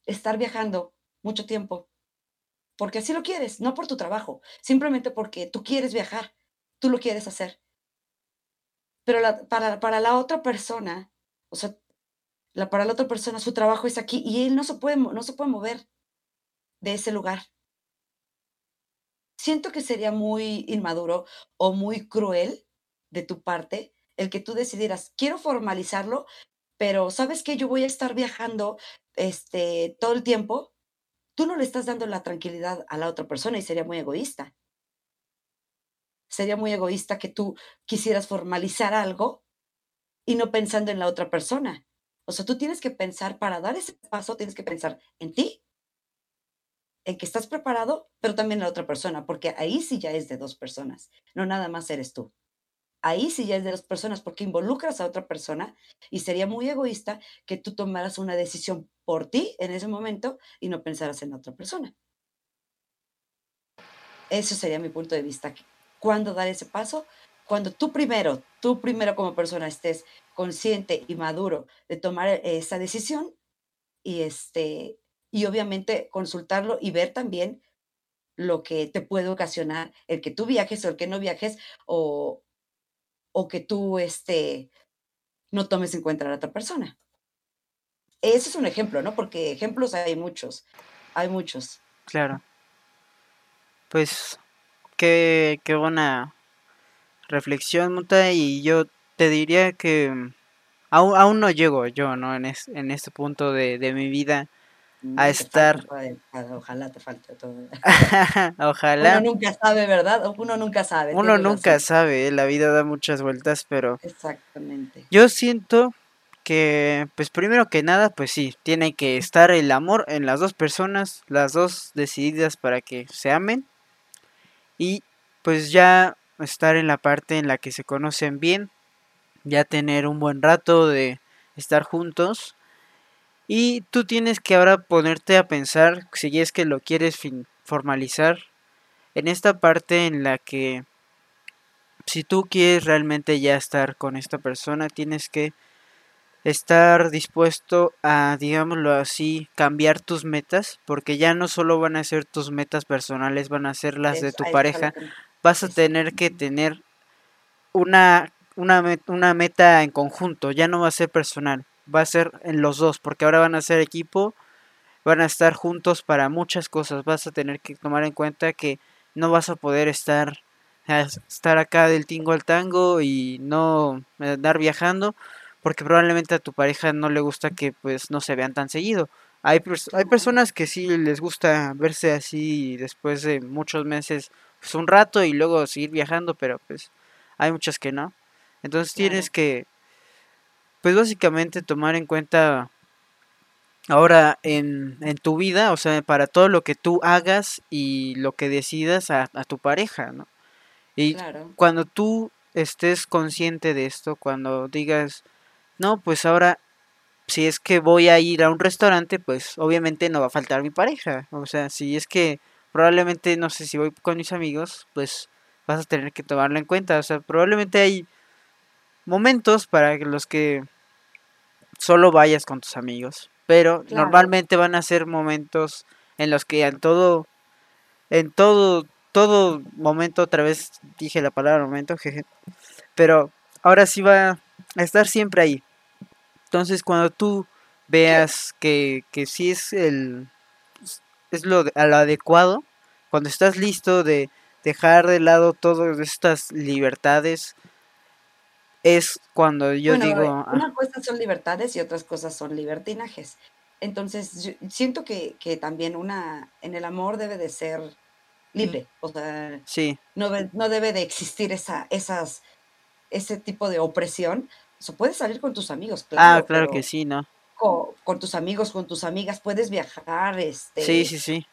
estar viajando mucho tiempo, porque así lo quieres, no por tu trabajo, simplemente porque tú quieres viajar, tú lo quieres hacer. Pero para, para la otra persona, o sea, la, para la otra persona su trabajo es aquí y él no se puede, no se puede mover de ese lugar. Siento que sería muy inmaduro o muy cruel de tu parte el que tú decidieras, quiero formalizarlo, pero ¿sabes qué? Yo voy a estar viajando este, todo el tiempo. Tú no le estás dando la tranquilidad a la otra persona y sería muy egoísta. Sería muy egoísta que tú quisieras formalizar algo y no pensando en la otra persona O sea, tú tienes que pensar, para dar ese paso, tienes que pensar en ti, en que estás preparado, pero también en la otra persona, porque ahí sí ya es de dos personas, no nada más eres tú. Ahí sí ya es de dos personas, porque involucras a otra persona y sería muy egoísta que tú tomaras una decisión por ti en ese momento y no pensaras en otra persona. Eso sería mi punto de vista. ¿Cuándo dar ese paso? Cuando tú primero, tú primero como persona estés consciente y maduro de tomar e, esa decisión y este y obviamente consultarlo y ver también lo que te puede ocasionar el que tú viajes o el que no viajes o, o que tú este, no tomes en cuenta a la otra persona. Ese es un ejemplo, ¿no? Porque ejemplos hay muchos, hay muchos.
Claro. Pues qué, qué buena reflexión, Muta, y yo te diría que aún, aún no llego yo, ¿no? En, en este punto de, de mi vida a estar.
ojalá te falte todo.
ojalá.
Uno nunca sabe, ¿verdad? Uno nunca sabe.
Uno nunca sabe, la vida da muchas vueltas, pero.
Exactamente.
Yo siento que, pues primero que nada, pues sí, tiene que estar el amor en las dos personas, las dos decididas para que se amen. Y pues ya estar en la parte en la que se conocen bien, ya tener un buen rato de estar juntos y tú tienes que ahora ponerte a pensar, si es que lo quieres formalizar, en esta parte en la que si tú quieres realmente ya estar con esta persona, tienes que estar dispuesto a, digámoslo así, cambiar tus metas, porque ya no solo van a ser tus metas personales, van a ser las de tu pareja. Vas a tener que tener una, una, una meta en conjunto, ya no va a ser personal va a ser en los dos, porque ahora van a ser equipo, van a estar juntos para muchas cosas. Vas a tener que tomar en cuenta que no vas a poder estar estar acá del tingo al tango y no andar viajando porque probablemente a tu pareja no le gusta que pues no se vean tan seguido. Hay, hay personas que sí les gusta verse así después de muchos meses, pues un rato y luego seguir viajando, pero pues hay muchas que no. Entonces tienes que pues básicamente tomar en cuenta ahora en, en, tu vida, o sea, para todo lo que tú hagas y lo que decidas a, tu pareja, ¿no? Y cuando tú estés consciente de esto, cuando digas, no, pues ahora, si es que voy a ir a un restaurante, pues obviamente no va a faltar mi pareja. O sea, si es que probablemente, no sé, si voy con mis amigos, pues vas a tener que tomarlo en cuenta. O sea, probablemente hay momentos para los que solo vayas con tus amigos. Pero normalmente van a ser momentos en los que en todo, en todo, todo momento, otra vez dije la palabra momento, jeje. Pero ahora sí va a estar siempre ahí. Entonces cuando tú veas que, que sí es el es lo, lo adecuado, cuando estás listo de dejar de lado todas estas libertades, es cuando yo digo...
Una cosa son libertades y otras cosas son libertinajes. Entonces, siento que, también una, en el amor debe de ser libre, o sea,
sí.
no, no debe de existir esa, esas, ese tipo de opresión. O sea, puedes salir con tus amigos,
claro. Ah, claro que sí, ¿no?
Con, tus amigos, con tus amigas, puedes viajar, este...
Sí, sí, sí.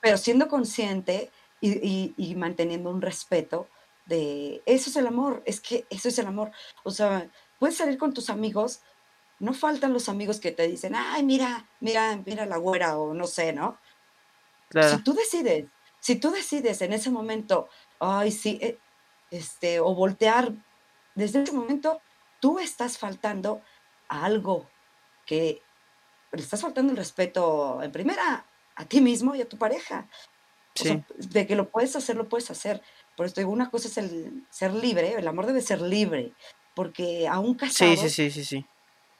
Pero siendo consciente y, y manteniendo un respeto, de eso es el amor, es que eso es el amor. O sea, puedes salir con tus amigos, no faltan los amigos que te dicen, ay, mira, mira, mira la güera o no sé, ¿no? Claro. Si tú decides, si tú decides en ese momento, ay, sí, eh, este, o voltear, desde ese momento tú estás faltando a algo que le estás faltando el respeto en primera a ti mismo y a tu pareja. Sí. de que lo puedes hacer, lo puedes hacer. Por eso digo, una cosa es el ser libre, el amor debe ser libre, porque aún casados,
sí, sí, sí, sí,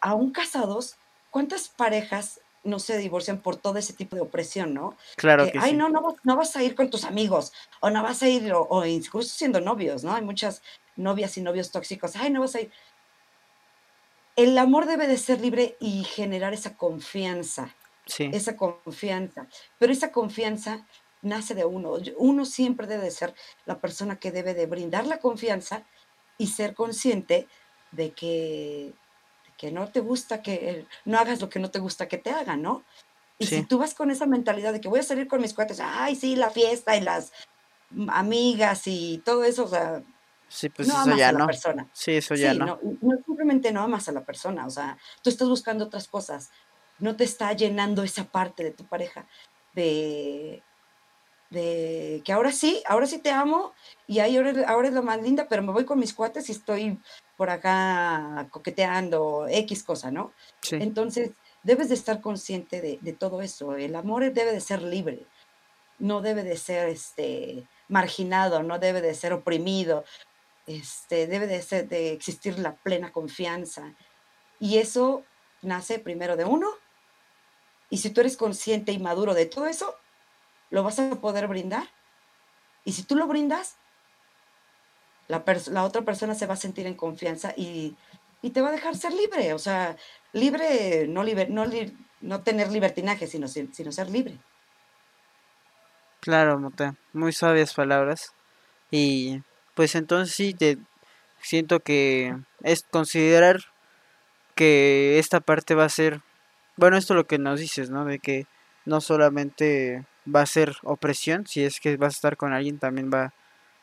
aún casados, ¿cuántas parejas no se divorcian por todo ese tipo de opresión, ¿no?
Claro que,
ay,
sí.
no, no, no vas a ir con tus amigos, o no vas a ir, o, incluso siendo novios, ¿no? Hay muchas novias y novios tóxicos, ay, no vas a ir. El amor debe de ser libre y generar esa confianza,
sí.
esa confianza, pero esa confianza nace de uno. Uno siempre debe ser la persona que debe de brindar la confianza y ser consciente de que, que no te gusta que no hagas lo que no te gusta que te hagan, ¿no? Y si tú vas con esa mentalidad de que voy a salir con mis cuates, ay, sí, la fiesta y las amigas y todo eso, o sea,
Sí, pues
no
eso
amas
ya
a la
no.
persona.
Sí, eso ya
Sí,
no.
no, no simplemente no amas a la persona, o sea, tú estás buscando otras cosas, no te está llenando esa parte de tu pareja de, de que ahora sí, ahora sí te amo y ahí ahora, es- ahora es lo más linda, pero me voy con mis cuates y estoy por acá coqueteando X cosa, ¿no?
Sí,
Entonces, debes de estar consciente de, de todo eso. El amor debe de ser libre, no debe de ser este, marginado, no debe de ser oprimido, este, debe de, ser, de existir la plena confianza. Y eso nace primero de uno. Y si tú eres consciente y maduro de todo eso, lo vas a poder brindar. Y si tú lo brindas, la, la otra persona se va a sentir en confianza y, y te va a dejar ser libre. O sea, libre, no, liber- no, li- no tener libertinaje, sino, si- sino ser libre.
claro, Muta. Muy sabias palabras. Y pues entonces sí, te siento que es considerar que esta parte va a ser, bueno, esto lo que nos dices, ¿no? De que no solamente va a ser opresión, si es que vas a estar con alguien, también va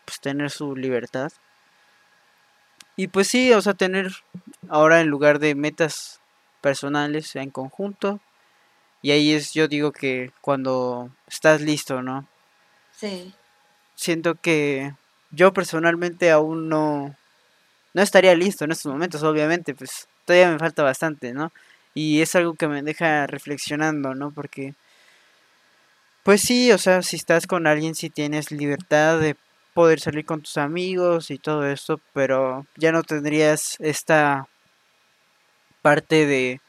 pues tener su libertad. Y pues sí, o sea, tener ahora en lugar de metas personales en conjunto. Y ahí es, yo digo que cuando estás listo, ¿no?
Sí,
Siento que yo personalmente aún no, no estaría listo en estos momentos, obviamente, pues todavía me falta bastante, ¿no? Y es algo que me deja reflexionando, ¿no? Porque, pues sí, o sea, si estás con alguien, si tienes libertad de poder salir con tus amigos y todo esto, pero ya no tendrías esta parte de,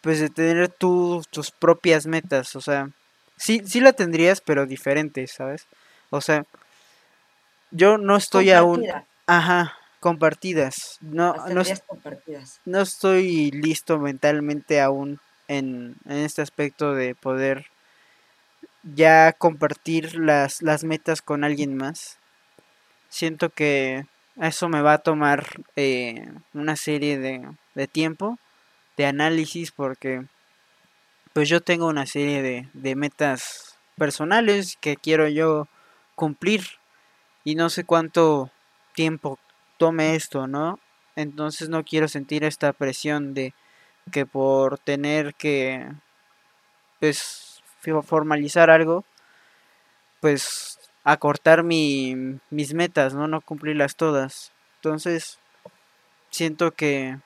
pues de tener tú tus propias metas, o sea, sí, sí la tendrías, pero diferente, ¿sabes? O sea, yo no estoy aún, ajá, compartidas, no, no,
compartidas.
no estoy listo mentalmente aún en, en este aspecto de poder ya compartir las, las metas con alguien más. Siento que eso me va a tomar eh, una serie de, de tiempo, de análisis, porque pues yo tengo una serie de, de metas personales que quiero yo cumplir y no sé cuánto tiempo tome esto, ¿no? Entonces no quiero sentir esta presión de que por tener que pues formalizar algo, pues acortar mi, mis metas, ¿no? No cumplirlas todas. Entonces siento que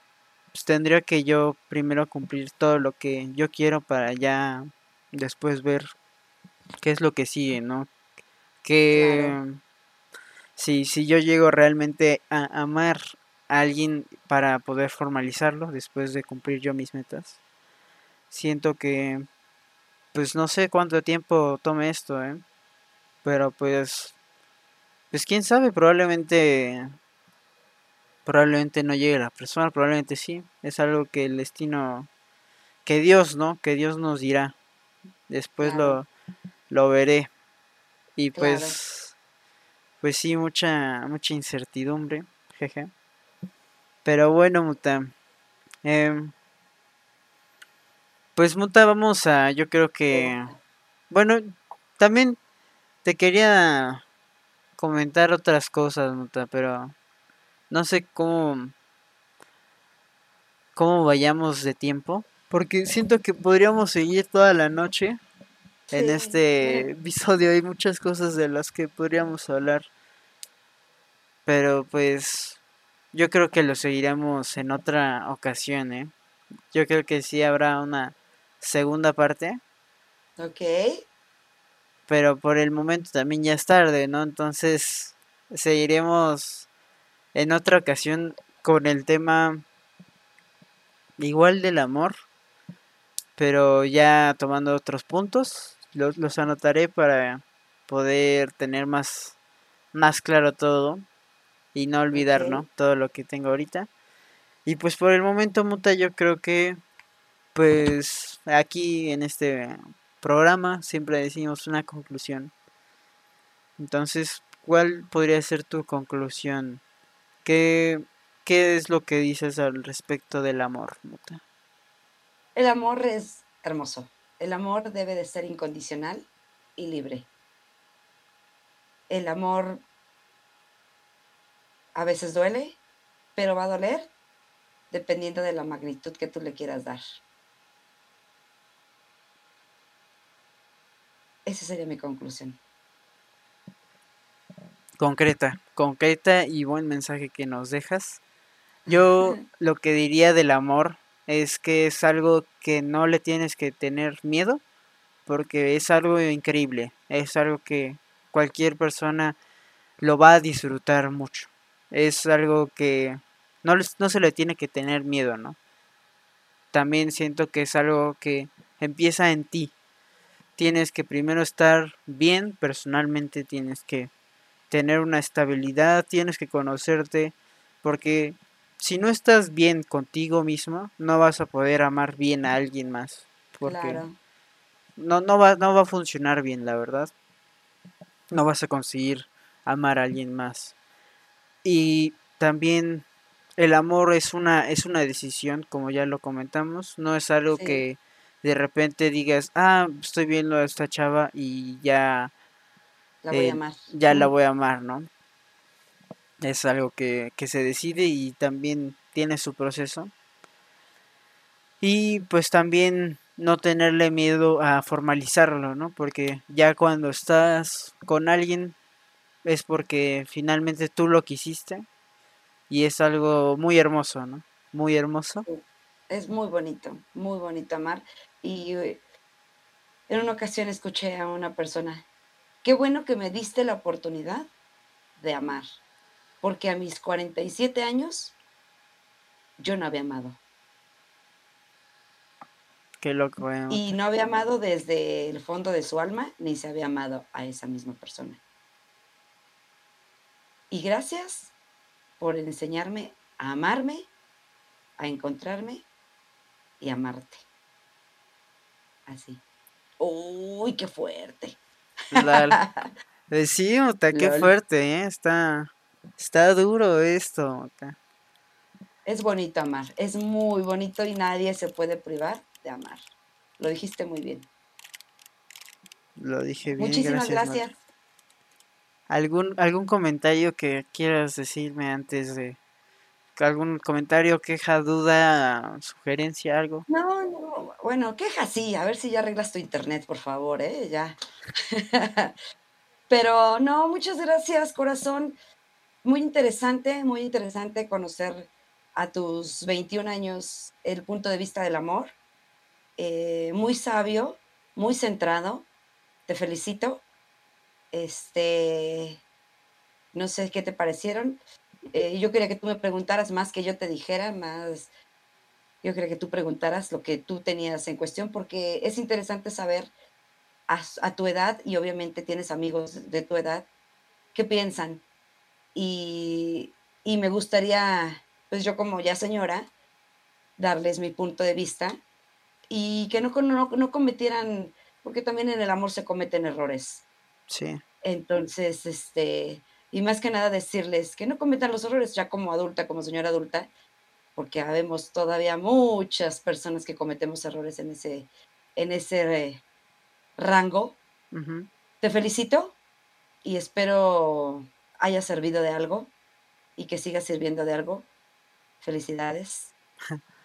pues, tendría que yo primero cumplir todo lo que yo quiero para ya después ver qué es lo que sigue, ¿no? Que
Claro.
si, si yo llego realmente a amar a alguien para poder formalizarlo después de cumplir yo mis metas, siento que pues no sé cuánto tiempo tome esto, ¿eh? Pero pues pues quién sabe, probablemente probablemente no llegue la persona, probablemente sí, es algo que el destino que Dios, ¿no? Que Dios nos dirá. Después
Claro.
lo lo veré. Y
Claro.
pues pues sí, mucha mucha incertidumbre, jeje. Pero bueno, Muta. em, pues Muta, vamos a, yo creo que, bueno, también te quería comentar otras cosas, Muta, pero no sé cómo, cómo vayamos de tiempo, porque siento que podríamos seguir toda la noche en este episodio. Hay muchas cosas de las que podríamos hablar, pero pues yo creo que lo seguiremos en otra ocasión, ¿eh? Yo creo que sí habrá una segunda parte,
Ok,
pero por el momento también ya es tarde, ¿no? Entonces seguiremos en otra ocasión con el tema igual del amor, pero ya tomando otros puntos. Los, los anotaré para poder tener más, más claro todo y no olvidar. ¿no? Todo lo que tengo ahorita. Y pues por el momento, Muta, yo creo que pues aquí en este programa siempre decimos una conclusión. Entonces, ¿cuál podría ser tu conclusión? ¿Qué, ¿qué es lo que dices al respecto del amor, Muta?
El amor es hermoso. El amor debe de ser incondicional y libre. El amor a veces duele, pero va a doler dependiendo de la magnitud que tú le quieras dar. Esa sería mi conclusión.
Concreta, concreta y buen mensaje que nos dejas. Yo lo que diría del amor es que es algo que no le tienes que tener miedo, porque es algo increíble, es algo que cualquier persona lo va a disfrutar mucho. Es algo que no, no se le tiene que tener miedo, ¿no? También siento que es algo que empieza en ti. Tienes que primero estar bien personalmente, tienes que tener una estabilidad, tienes que conocerte, porque si no estás bien contigo mismo, no vas a poder amar bien a alguien más. Porque no, no, va, no va a funcionar bien, la verdad. No vas a conseguir amar a alguien más. Y también el amor es una, es una decisión, como ya lo comentamos. No es algo que de repente digas, ah, estoy viendo a esta chava y ya...
La voy a eh, amar.
Ya la voy a amar, ¿no? es algo que, se decide y también tiene su proceso. Y pues también no tenerle miedo a formalizarlo, ¿no? Porque ya cuando estás con alguien es porque finalmente tú lo quisiste y es algo muy hermoso, ¿no? Muy hermoso.
Es muy bonito, muy bonito amar. Y eh, en una ocasión escuché a una persona, qué bueno que me diste la oportunidad de amar porque a mis 47 años yo no había amado.
Qué loco.
Y no había amado desde el fondo de su alma, ni se había amado a esa misma persona. Y gracias por enseñarme a amarme, a encontrarme y amarte. Así. Uy, qué fuerte.
Eh, sí, qué fuerte, ¿eh? Está, Está duro esto.
Es bonito amar, es muy bonito y nadie se puede privar de amar. Lo dijiste muy bien.
Lo dije bien.
Muchísimas gracias.
¿Algún, ¿Algún comentario que quieras decirme antes de... ¿Algún comentario, queja, duda, sugerencia, algo?
No, no, bueno, queja sí, a ver si ya arreglas tu internet, por favor, ¿eh? Ya. Pero no, muchas gracias, corazón muy interesante, muy interesante conocer a tus 21 años el punto de vista del amor. Eh, muy sabio, muy centrado. Te felicito. Este, no sé qué te parecieron. Eh, yo quería que tú me preguntaras más que yo te dijera, más. Yo quería que tú preguntaras lo que tú tenías en cuestión, porque es interesante saber a, a tu edad, y obviamente tienes amigos de tu edad, qué piensan y, me gustaría, pues yo como ya señora, darles mi punto de vista y que no, no, no cometieran, porque también en el amor se cometen errores.
Sí.
Entonces, este, y más que nada decirles que no cometan los errores ya como adulta, como señora adulta, porque habemos todavía muchas personas que cometemos errores en ese, en ese rango. Te felicito y espero haya servido de algo y que siga sirviendo de algo. Felicidades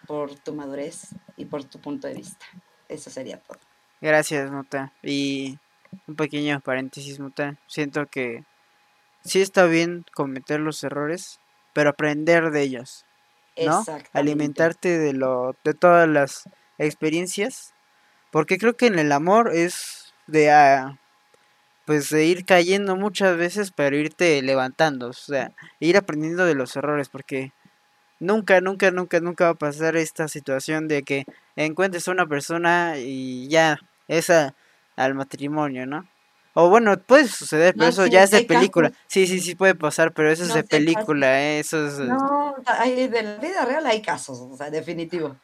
por tu madurez y por tu punto de vista. Eso sería todo.
Gracias, Muta. Y un pequeño paréntesis, Muta. Siento que sí está bien cometer los errores, pero aprender de ellos. ¿No? Alimentarte de lo de todas las experiencias, porque creo que en el amor es de a pues de ir cayendo muchas veces, pero irte levantando, o sea, ir aprendiendo de los errores, porque nunca, nunca, nunca, nunca va a pasar esta situación de que encuentres a una persona y ya, esa al matrimonio, ¿no? O bueno, puede suceder, pero eso ya es de película. Sí, sí, sí puede pasar, pero eso es de película, ¿eh? eso es...
No, hay, de la vida real hay casos, o sea, definitivo.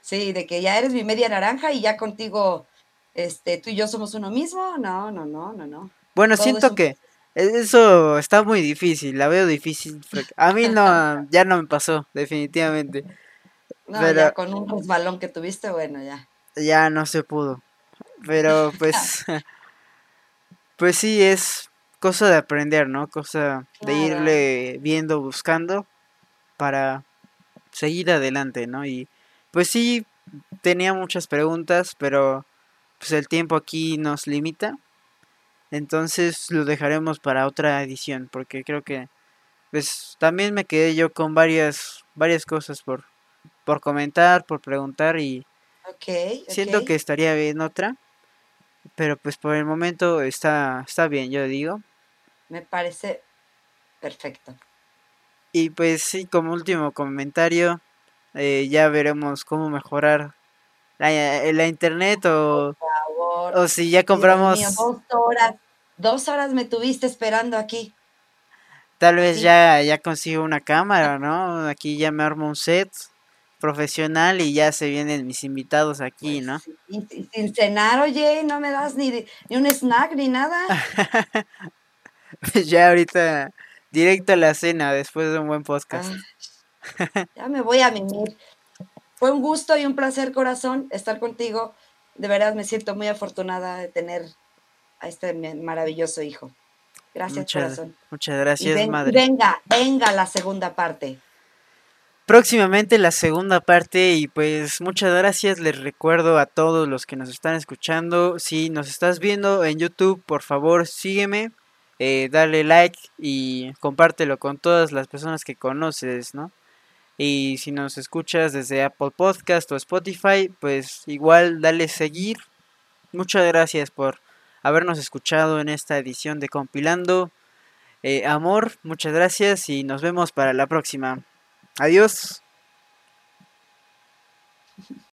Sí, de que ya eres mi media naranja y ya contigo este, tú y yo somos uno mismo, no, no, no, no, no.
Bueno, siento que E-, eso está muy difícil, la veo difícil. A mí no, ya no me pasó, definitivamente.
No, ya con un resbalón que tuviste, bueno, ya.
Ya no se pudo. Pero pues, pues sí, es cosa de aprender, ¿no? Cosa de irle viendo, buscando para seguir adelante, ¿no? Y pues sí, tenía muchas preguntas, pero pues el tiempo aquí nos limita. Entonces lo dejaremos para otra edición, porque creo que pues también me quedé yo con varias varias cosas por por comentar, por preguntar y siento que estaría bien otra. Pero pues por el momento está está bien, yo digo.
Me parece perfecto.
Y pues sí, como último comentario, eh, ya veremos cómo mejorar la, eh, la internet o, o si ya compramos...
dos horas, dos horas me tuviste esperando aquí.
Tal vez ya, ya consigo una cámara, ¿no? Aquí ya me armo un set profesional y ya se vienen mis invitados aquí, ¿no?
Pues sin cenar, oye, no me das ni, ni un snack ni nada.
ya ahorita directo a la cena después de un buen podcast.
ya me voy a mimir. Fue un gusto y un placer, corazón, estar contigo. De verdad me siento muy afortunada de tener a este maravilloso hijo. Gracias, corazón.
Muchas gracias, madre.
Venga, venga la segunda parte.
Próximamente la segunda parte y pues muchas gracias. Les recuerdo a todos los que nos están escuchando. Si nos estás viendo en YouTube, por favor sígueme eh, dale like y compártelo con todas las personas que conoces, ¿no? Y si nos escuchas desde Apple Podcast o Spotify, pues igual dale seguir. Muchas gracias por habernos escuchado en esta edición de Compilando. Eh, amor, muchas gracias y nos vemos para la próxima. Adiós.